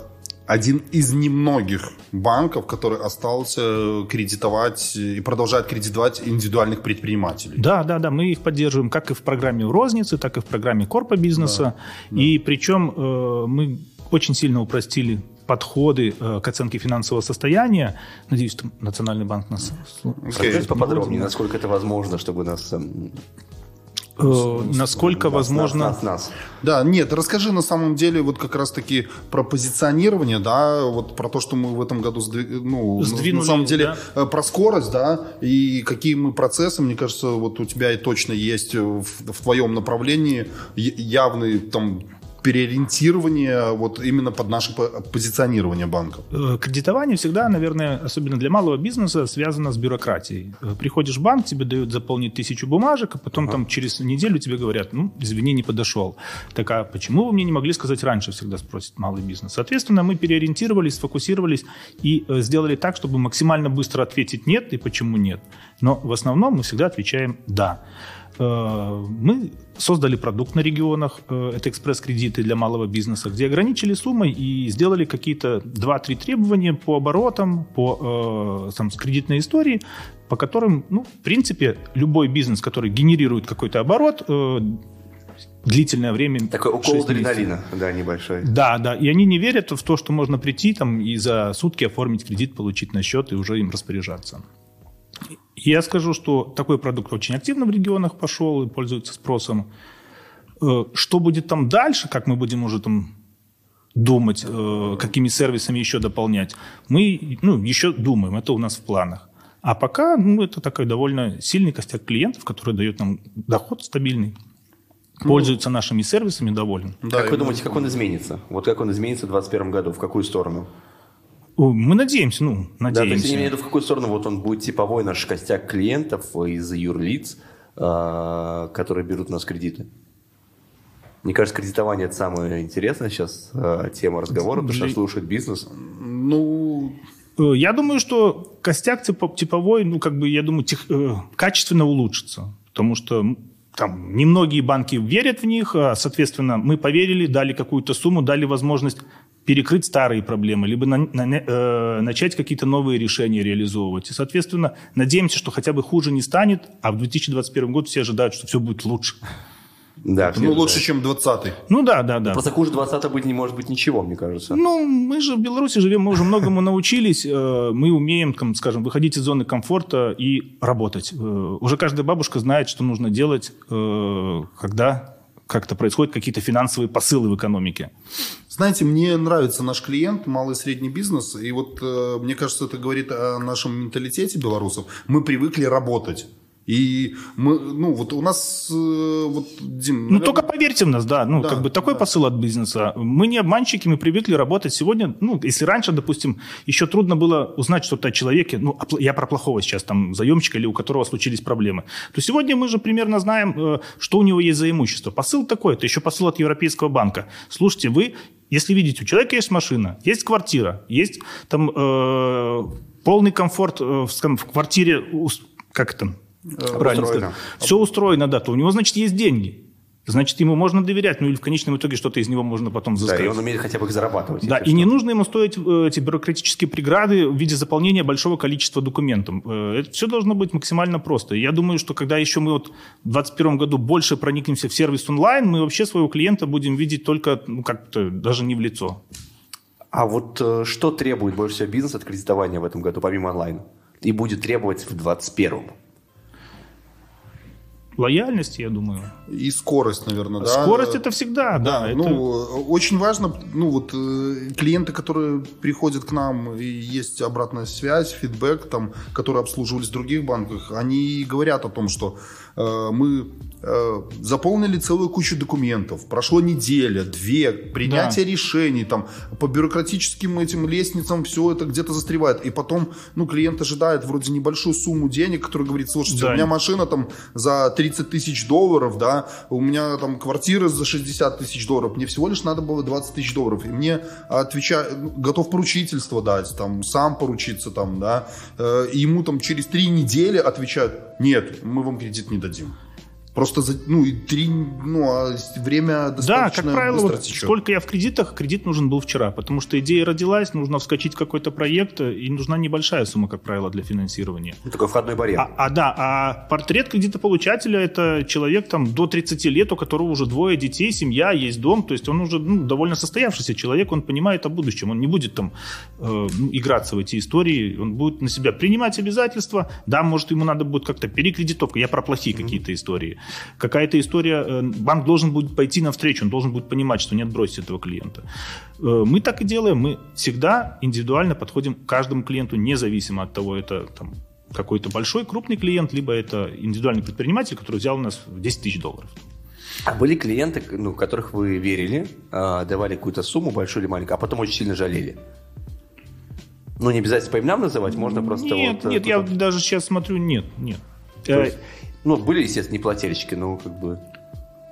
один из немногих банков, который остался кредитовать и продолжает кредитовать индивидуальных предпринимателей. Да, да, да, мы их поддерживаем как и в программе розницы, так и в программе корпо бизнеса. И причем э, мы очень сильно упростили подходы э, к оценке финансового состояния. Надеюсь, что Национальный банк нас. Расскажите поподробнее, насколько это возможно, чтобы нас... эм, Э, насколько нас, возможно... Нас, нас, нас. Да, нет, расскажи на самом деле вот как раз-таки про позиционирование, да, вот про то, что мы в этом году сдви- ну, на- Сдвинули, на самом деле да. э, про скорость, да, и какие мы процессы, мне кажется, вот у тебя и точно есть в, в твоем направлении явный там переориентирование вот именно под наше по- позиционирование банка. Э, Кредитование всегда, наверное, особенно для малого бизнеса, связано с бюрократией. Э, Приходишь в банк, тебе дают заполнить тысячу бумажек, а потом там через неделю тебе говорят, ну, извини, не подошел. Так а почему вы мне не могли сказать раньше, всегда спросит малый бизнес. Соответственно, мы переориентировались, сфокусировались и э, сделали так, чтобы максимально быстро ответить нет и почему нет. Но в основном мы всегда отвечаем да. Э, Мы создали продукт на регионах, э, это экспресс-кредиты для малого бизнеса, где ограничили суммой и сделали какие-то 2-3 требования по оборотам, по э, там, кредитной истории, по которым, ну, в принципе, любой бизнес, который генерирует какой-то оборот, длительное время... Такой укол 6 месяцев. адреналина, да, небольшой. Да, да. И они не верят в то, что можно прийти там и за сутки оформить кредит, получить на счет и уже им распоряжаться. Я скажу, что такой продукт очень активно в регионах пошел и пользуется спросом. Э, Что будет там дальше, как мы будем уже там думать, э, какими сервисами еще дополнять, мы ну, еще думаем, это у нас в планах. А пока ну, это такой довольно сильный костяк клиентов, который дает нам доход стабильный, пользуются нашими сервисами, доволен. Да, как вы думаете, как он изменится? Вот как он изменится в 2021 году? В какую сторону? Мы надеемся, ну, Да, то есть надеемся. я имею в виду, в какую сторону вот он будет типовой наш костяк клиентов из юрлиц, а, которые берут у нас кредиты. Мне кажется, кредитование это самая интересная сейчас а, тема разговора, потому что слушает бизнес. Ну, Э, Я думаю, что костяк типо- типовой, ну, как бы, я думаю, тех- э, качественно улучшится. Потому что там немногие банки верят в них, а, соответственно, мы поверили, дали какую-то сумму, дали возможность перекрыть старые проблемы, либо на- на- э, начать какие-то новые решения реализовывать. И, соответственно, надеемся, что хотя бы хуже не станет, а в 2021 году все ожидают, что все будет лучше. Да, Ну, лучше, чем 20-й. Ну да, да, да. Просто хуже 20 быть не может быть ничего, мне кажется. Ну, мы же в Беларуси живем, мы уже многому научились, э, мы умеем, там, скажем, выходить из зоны комфорта и работать. Э, Уже каждая бабушка знает, что нужно делать, э, когда как-то происходят какие-то финансовые посылы в экономике. Знаете, мне нравится наш клиент, малый и средний бизнес, и вот э, мне кажется, это говорит о нашем менталитете белорусов. Мы привыкли работать. И мы, ну, вот у нас, э, вот, Дим... Ну, наверное, только поверьте в нас, да. Ну, Да, как бы такой да. посыл от бизнеса. Мы не обманщики, мы привыкли работать сегодня. Ну, если раньше, допустим, еще трудно было узнать что-то о человеке, ну, я про плохого сейчас, там, заемщика или у которого случились проблемы, то сегодня мы же примерно знаем, э, что у него есть за имущество. Посыл такой, это еще посыл от Европейского банка. Слушайте, вы, если видите, у человека есть машина, есть квартира, есть там э, полный комфорт э, в, в квартире, как это, правильно устроено. все устроено, да, то у него, значит, есть деньги. Значит, ему можно доверять, ну или в конечном итоге что-то из него можно потом Да, взыскать. и он умеет хотя бы их зарабатывать. Да, и не что. нужно ему стоить э, эти бюрократические преграды в виде заполнения большого количества документов. Э, Это все должно быть максимально просто. Я думаю, что когда еще мы вот в 2021 году больше проникнемся в сервис онлайн, мы вообще своего клиента будем видеть только ну, как-то даже не в лицо. А вот э, что требует больше всего бизнес от кредитования в этом году, помимо онлайн? И будет требовать в 2021? Лояльность, я думаю. И скорость, наверное, да. Скорость это всегда, да. Да, это- ну, очень важно, ну, вот, э, клиенты, которые приходят к нам, и есть обратная связь, фидбэк, там, которые обслуживались в других банках, они говорят о том, что мы э, заполнили целую кучу документов, прошло неделя, две, принятие решений, там, по бюрократическим этим лестницам все это где-то застревает, и потом, ну, клиент ожидает вроде небольшую сумму денег, который говорит, слушайте, Да. у меня машина там за 30 тысяч долларов, да, у меня там квартира за 60 тысяч долларов, мне всего лишь надо было 20 тысяч долларов, и мне отвечаю, ну, готов поручительство дать, там, сам поручиться, там, да, э, и ему там через три недели отвечают, нет, мы вам кредит не дадим. the gym. Просто, за, ну, и три, ну, а время Да, достаточно как правило, вот течет. сколько я в кредитах, кредит нужен был вчера, потому что идея родилась, нужно вскочить в какой-то проект, и нужна небольшая сумма, как правило, для финансирования. Ну, такой входной барьер. А, а, да, а портрет кредитополучателя это человек там до 30 лет, у которого уже двое детей, семья, есть дом, то есть он уже ну, довольно состоявшийся человек, он понимает о будущем, он не будет там э, ну, играться в эти истории, он будет на себя принимать обязательства, да, может ему надо будет как-то перекредитовка, я про плохие какие-то истории. Какая-то история, э, банк должен будет пойти навстречу, он должен будет понимать, что не отбросить этого клиента. Э, мы так и делаем, мы всегда индивидуально подходим к каждому клиенту, независимо от того, это там какой-то большой, крупный клиент, либо это индивидуальный предприниматель, который взял у нас 10 тысяч долларов. А были клиенты, ну, которых вы верили, а, давали какую-то сумму, большую или маленькую, а потом очень сильно жалели? Ну, не обязательно по именам называть, можно просто нет, вот... э, нет, я даже сейчас смотрю, нет, нет. Есть, ну, были, естественно, неплательщики, но как бы...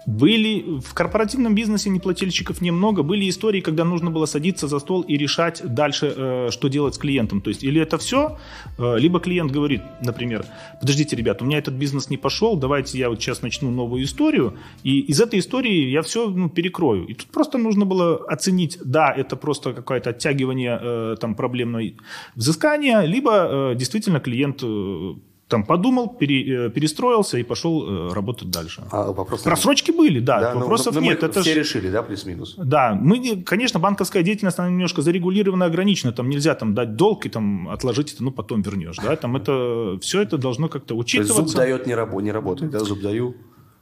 Были в корпоративном бизнесе неплательщиков немного. Были истории, когда нужно было садиться за стол и решать дальше, э, что делать с клиентом. То есть или это все, э, либо клиент говорит, например, подождите, ребят, у меня этот бизнес не пошел, давайте я вот сейчас начну новую историю, и из этой истории я все ну, перекрою. И тут просто нужно было оценить, да, это просто какое-то оттягивание э, там проблемной взыскания, либо действительно клиент там подумал, пере- э, перестроился и пошел э, работать дальше. А, вопрос... Просрочки были, да, Да, ну, вопросов ну, мы нет. Это все ж- решили, да, плюс-минус? да, мы, не- конечно, банковская деятельность, она немножко зарегулирована, ограничена. Там нельзя там дать долг и там отложить это, ну, потом вернешь. Да? Там это, все это должно как-то То есть учитываться. зуб дает, не, рабо- не работает, да, зуб даю.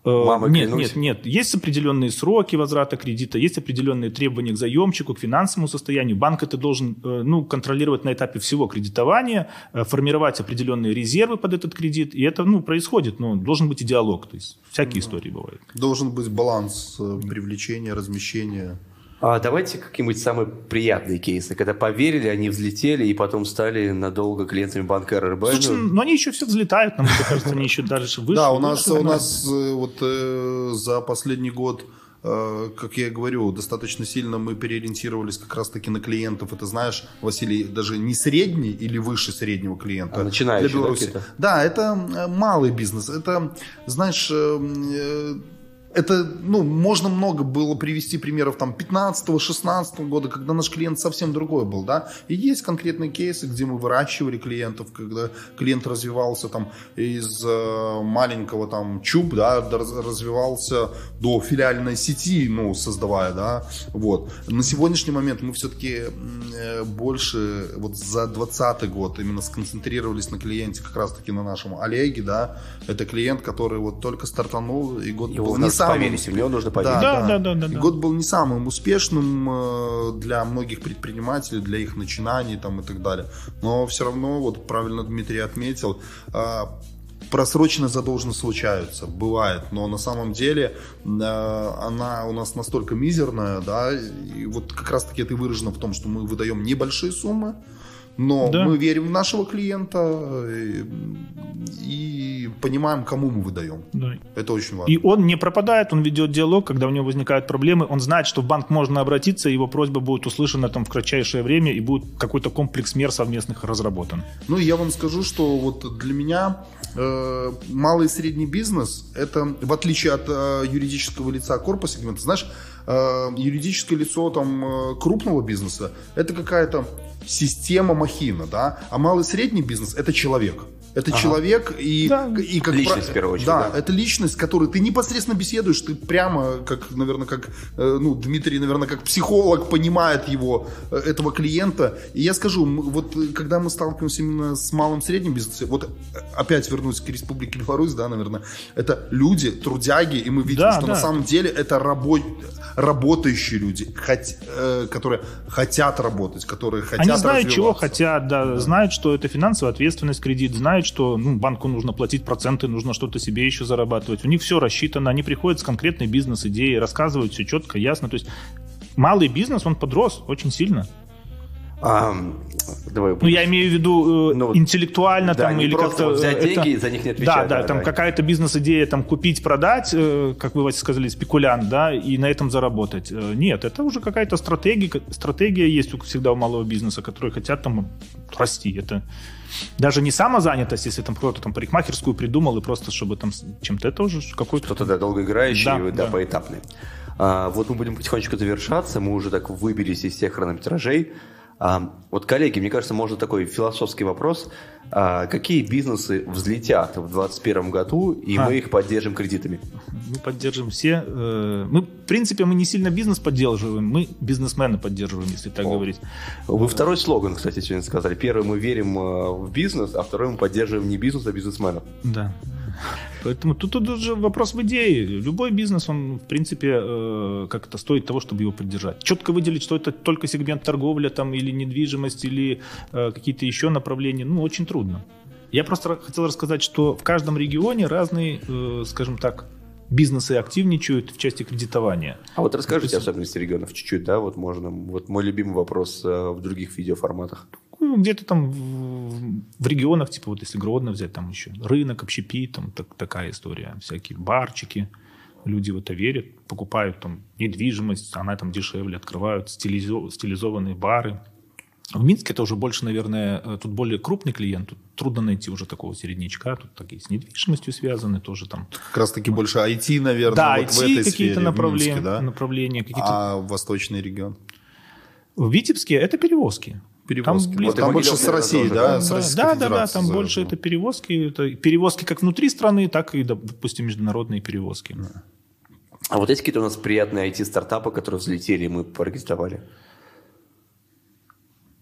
Э, Мама, нет, клянусь. нет, нет. Есть определенные сроки возврата кредита, есть определенные требования к заемщику, к финансовому состоянию. Банк это должен э, ну, контролировать на этапе всего кредитования, э, формировать определенные резервы под этот кредит. И это ну, происходит, но должен быть и диалог. То есть всякие истории бывают. Должен быть баланс привлечения, размещения. А давайте какие-нибудь самые приятные кейсы, когда поверили, они взлетели и потом стали надолго клиентами банка РРБ. Слушайте, Ну, но они еще все взлетают, нам мне кажется, они еще дальше выше. да, у нас, у нас э, вот э, за последний год, э, как я и говорю, достаточно сильно мы переориентировались как раз-таки на клиентов. Это, знаешь, Василий, даже не средний или выше среднего клиента. А начинающие, для да, Беларуси. какие-то? Да, это малый бизнес. Это, знаешь, это, ну, можно много было привести примеров там 15-16 года, когда наш клиент совсем другой был, да. И есть конкретные кейсы, где мы выращивали клиентов, когда клиент развивался там из э, маленького там чуб, да, развивался до филиальной сети, ну, создавая, да, вот. На сегодняшний момент мы все-таки э, больше вот за 20 год именно сконцентрировались на клиенте, как раз-таки на нашем Олеге, да. Это клиент, который вот только стартанул, и год Его был не самым... поверить, в него нужно поверить. Да, да, да. да, да, да. Год был не самым успешным э, для многих предпринимателей, для их начинаний там и так далее. Но все равно, вот правильно Дмитрий отметил, э, просроченные задолженности случаются, бывает, но на самом деле э, она у нас настолько мизерная, да, и вот как раз таки это выражено в том, что мы выдаем небольшие суммы, но да. мы верим в нашего клиента и, и понимаем, кому мы выдаем. Да. Это очень важно. И он не пропадает, он ведет диалог, когда у него возникают проблемы. Он знает, что в банк можно обратиться, его просьба будет услышана там в кратчайшее время, и будет какой-то комплекс мер совместных разработан. Ну, я вам скажу, что вот для меня э, малый и средний бизнес, это в отличие от э, юридического лица корпуса сегмента, знаешь, э, юридическое лицо там э, крупного бизнеса, это какая-то система махина, да, а малый и средний бизнес – это человек. Это ага. человек и, да. и как личность, в первую очередь. Да, да, это личность, с которой ты непосредственно беседуешь, ты прямо, как, наверное, как, э, ну, Дмитрий, наверное, как психолог понимает его, э, этого клиента. И я скажу, вот когда мы сталкиваемся именно с малым средним бизнесом, вот э, опять вернусь к Республике Беларусь, да, наверное, это люди, трудяги, и мы видим, да, что да. на самом деле это рабо- работающие люди, хот- э, которые хотят работать, которые хотят Они знают, чего хотят, да, да, знают, что это финансовая ответственность, кредит, знают, знают, что ну, банку нужно платить проценты, нужно что-то себе еще зарабатывать. У них все рассчитано, они приходят с конкретной бизнес-идеей, рассказывают все четко, ясно. То есть малый бизнес, он подрос очень сильно. А, давай, ну, я имею в виду э, ну, интеллектуально да, там или как-то... Вот взять это, деньги и за них не отвечать. Да, да, там какая-то бизнес-идея, там купить, продать, э, как вы, сказали, спекулянт, да, и на этом заработать. Э, нет, это уже какая-то стратегия, стратегия есть всегда у малого бизнеса, которые хотят там расти. Это даже не самозанятость, если там кто-то там парикмахерскую придумал и просто чтобы там чем-то это уже какой-то... Кто-то, да, долгоиграющий, да, да, да. поэтапный. А, вот мы будем потихонечку завершаться, мы уже так выбились из всех хронометражей. А, вот, коллеги, мне кажется, можно такой философский вопрос. А, какие бизнесы взлетят в 2021 году, и а. мы их поддержим кредитами? Мы поддержим все. Э, мы, в принципе, мы не сильно бизнес поддерживаем, мы бизнесмены поддерживаем, если так О. говорить. Вы второй слоган, кстати, сегодня сказали. Первый мы верим э, в бизнес, а второй мы поддерживаем не бизнес, а бизнесменов. Да. Поэтому тут, тут уже вопрос в идее. Любой бизнес, он, в принципе, э, как это стоит того, чтобы его поддержать. Четко выделить, что это только сегмент торговля там, или недвижимость, или э, какие-то еще направления, ну, очень трудно. Я просто хотел рассказать, что в каждом регионе разные, э, скажем так, бизнесы активничают в части кредитования. А вот расскажите особенности регионов чуть-чуть, да, вот можно, вот мой любимый вопрос э, в других видеоформатах. Ну, где-то там в, в регионах, типа вот если Гродно взять, там еще рынок, общепит, там так, такая история, всякие барчики, люди в это верят, покупают там недвижимость, она там дешевле, открывают стилизо, стилизованные бары. В Минске это уже больше, наверное, э, тут более крупный клиент, тут трудно найти уже такого середнячка, тут такие с недвижимостью связаны тоже там. Как раз таки больше IT, наверное, да, вот IT в этой какие-то направления, Минске, да? направления. Какие-то... А восточный регион? В Витебске это перевозки. Перевозки. Там, вот там больше с Россией, да? С да, да, да, там больше это перевозки. Это перевозки как внутри страны, так и, допустим, международные перевозки. А вот эти какие-то у нас приятные IT-стартапы, которые взлетели, мы порегистрировали?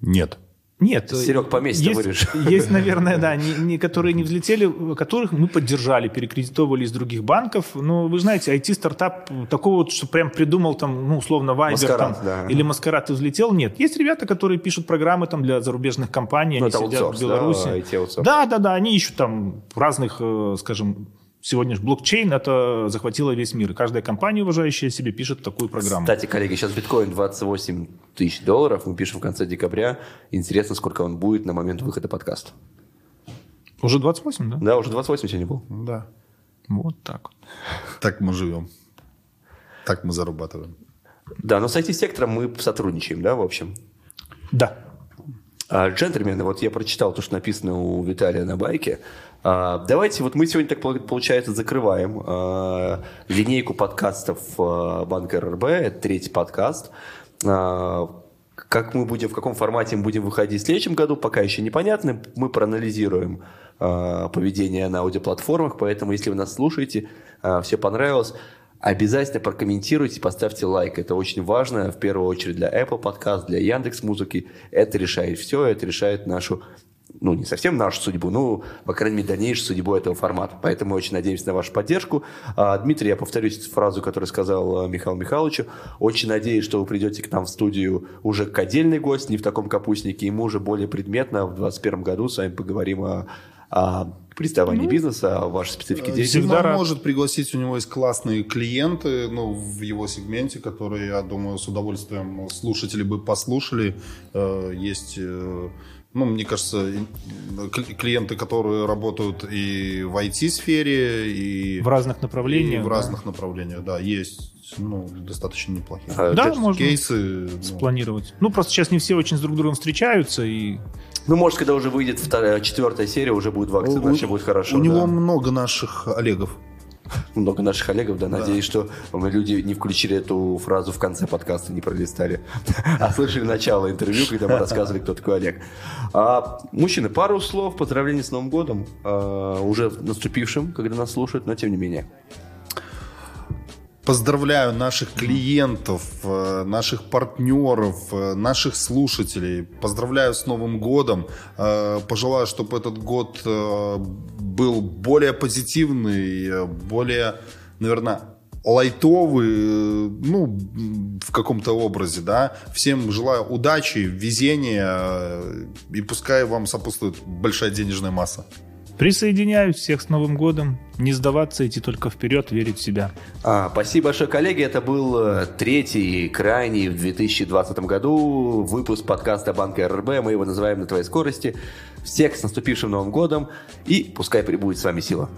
Нет. Нет. Серег, по месяцу есть, вырежь. Есть, наверное, да, не, не, которые не взлетели, которых мы поддержали, перекредитовывали из других банков. Но вы знаете, IT-стартап такого, вот, что прям придумал там, ну, условно, Viber Маскарад, там, да. или Маскарад и взлетел, нет. Есть ребята, которые пишут программы там для зарубежных компаний, ну, они сидят в Беларуси. Да, да, да, да, они ищут там разных, э, скажем, сегодня же блокчейн это захватило весь мир. И каждая компания, уважающая себе, пишет такую программу. Кстати, коллеги, сейчас биткоин 28 тысяч долларов. Мы пишем в конце декабря. Интересно, сколько он будет на момент выхода подкаста. Уже 28, да? Да, уже 28 сегодня был. Да. Вот так. Так мы живем. Так мы зарабатываем. Да, но с IT-сектором мы сотрудничаем, да, в общем? Да. А, Джентльмены, вот я прочитал то, что написано у Виталия на байке. А, Давайте, вот мы сегодня, так пол- получается, закрываем а, линейку подкастов а, Банка РРБ. Это третий подкаст. Как мы будем, в каком формате мы будем выходить в следующем году, пока еще непонятно. Мы проанализируем поведение на аудиоплатформах, поэтому, если вы нас слушаете, все понравилось, Обязательно прокомментируйте, поставьте лайк. Это очень важно, в первую очередь для Apple Podcast, для Яндекс Музыки. Это решает все, это решает нашу, ну, не совсем нашу судьбу, ну, по крайней мере, дальнейшую судьбу этого формата. Поэтому очень надеемся на вашу поддержку. А, Дмитрий, я повторюсь фразу, которую сказал а, Михаилу Михайловичу. Очень надеюсь, что вы придете к нам в студию уже как отдельный гость, не в таком капустнике, и мы уже более предметно в 2021 году с вами поговорим о, о представлении бизнеса, о вашей специфике деятельности. Всегда рад. может пригласить, у него есть классные клиенты, ну, в его сегменте, которые, я думаю, с удовольствием слушатели бы послушали. Э, Есть, э, ну, мне кажется, клиенты, которые работают и в IT-сфере, и В разных направлениях. и в да. разных направлениях, да, есть, ну, достаточно неплохие. А, Да, можно Кейсы, ну, спланировать. Ну, просто сейчас не все очень с друг другом встречаются, и Ну, может, когда уже выйдет вторая, четвертая серия, уже будет вакцина, у, все будет хорошо. у да. него много наших Олегов. Много наших коллегов, да, надеюсь, что мы люди не включили эту фразу в конце подкаста, не пролистали, а слышали начало интервью, когда мы рассказывали, кто такой Олег. А, мужчины, пару слов поздравлений с Новым годом, а, уже наступившим, когда нас слушают, но тем не менее. Поздравляю наших клиентов, э, наших партнеров, э, наших слушателей. Поздравляю с Новым годом. Э, Пожелаю, чтобы этот год был более позитивный, более, наверное, лайтовый, ну, в каком-то образе, да. Всем желаю удачи, везения, и пускай вам сопутствует большая денежная масса. Присоединяюсь всех с Новым годом. Не сдаваться, идти только вперед, верить в себя. А, спасибо большое, коллеги. Это был э, третий, крайний в 2020 году выпуск подкаста Банка РРБ. Мы его называем «На твоей скорости». Всех с наступившим Новым годом. И пускай прибудет с вами сила.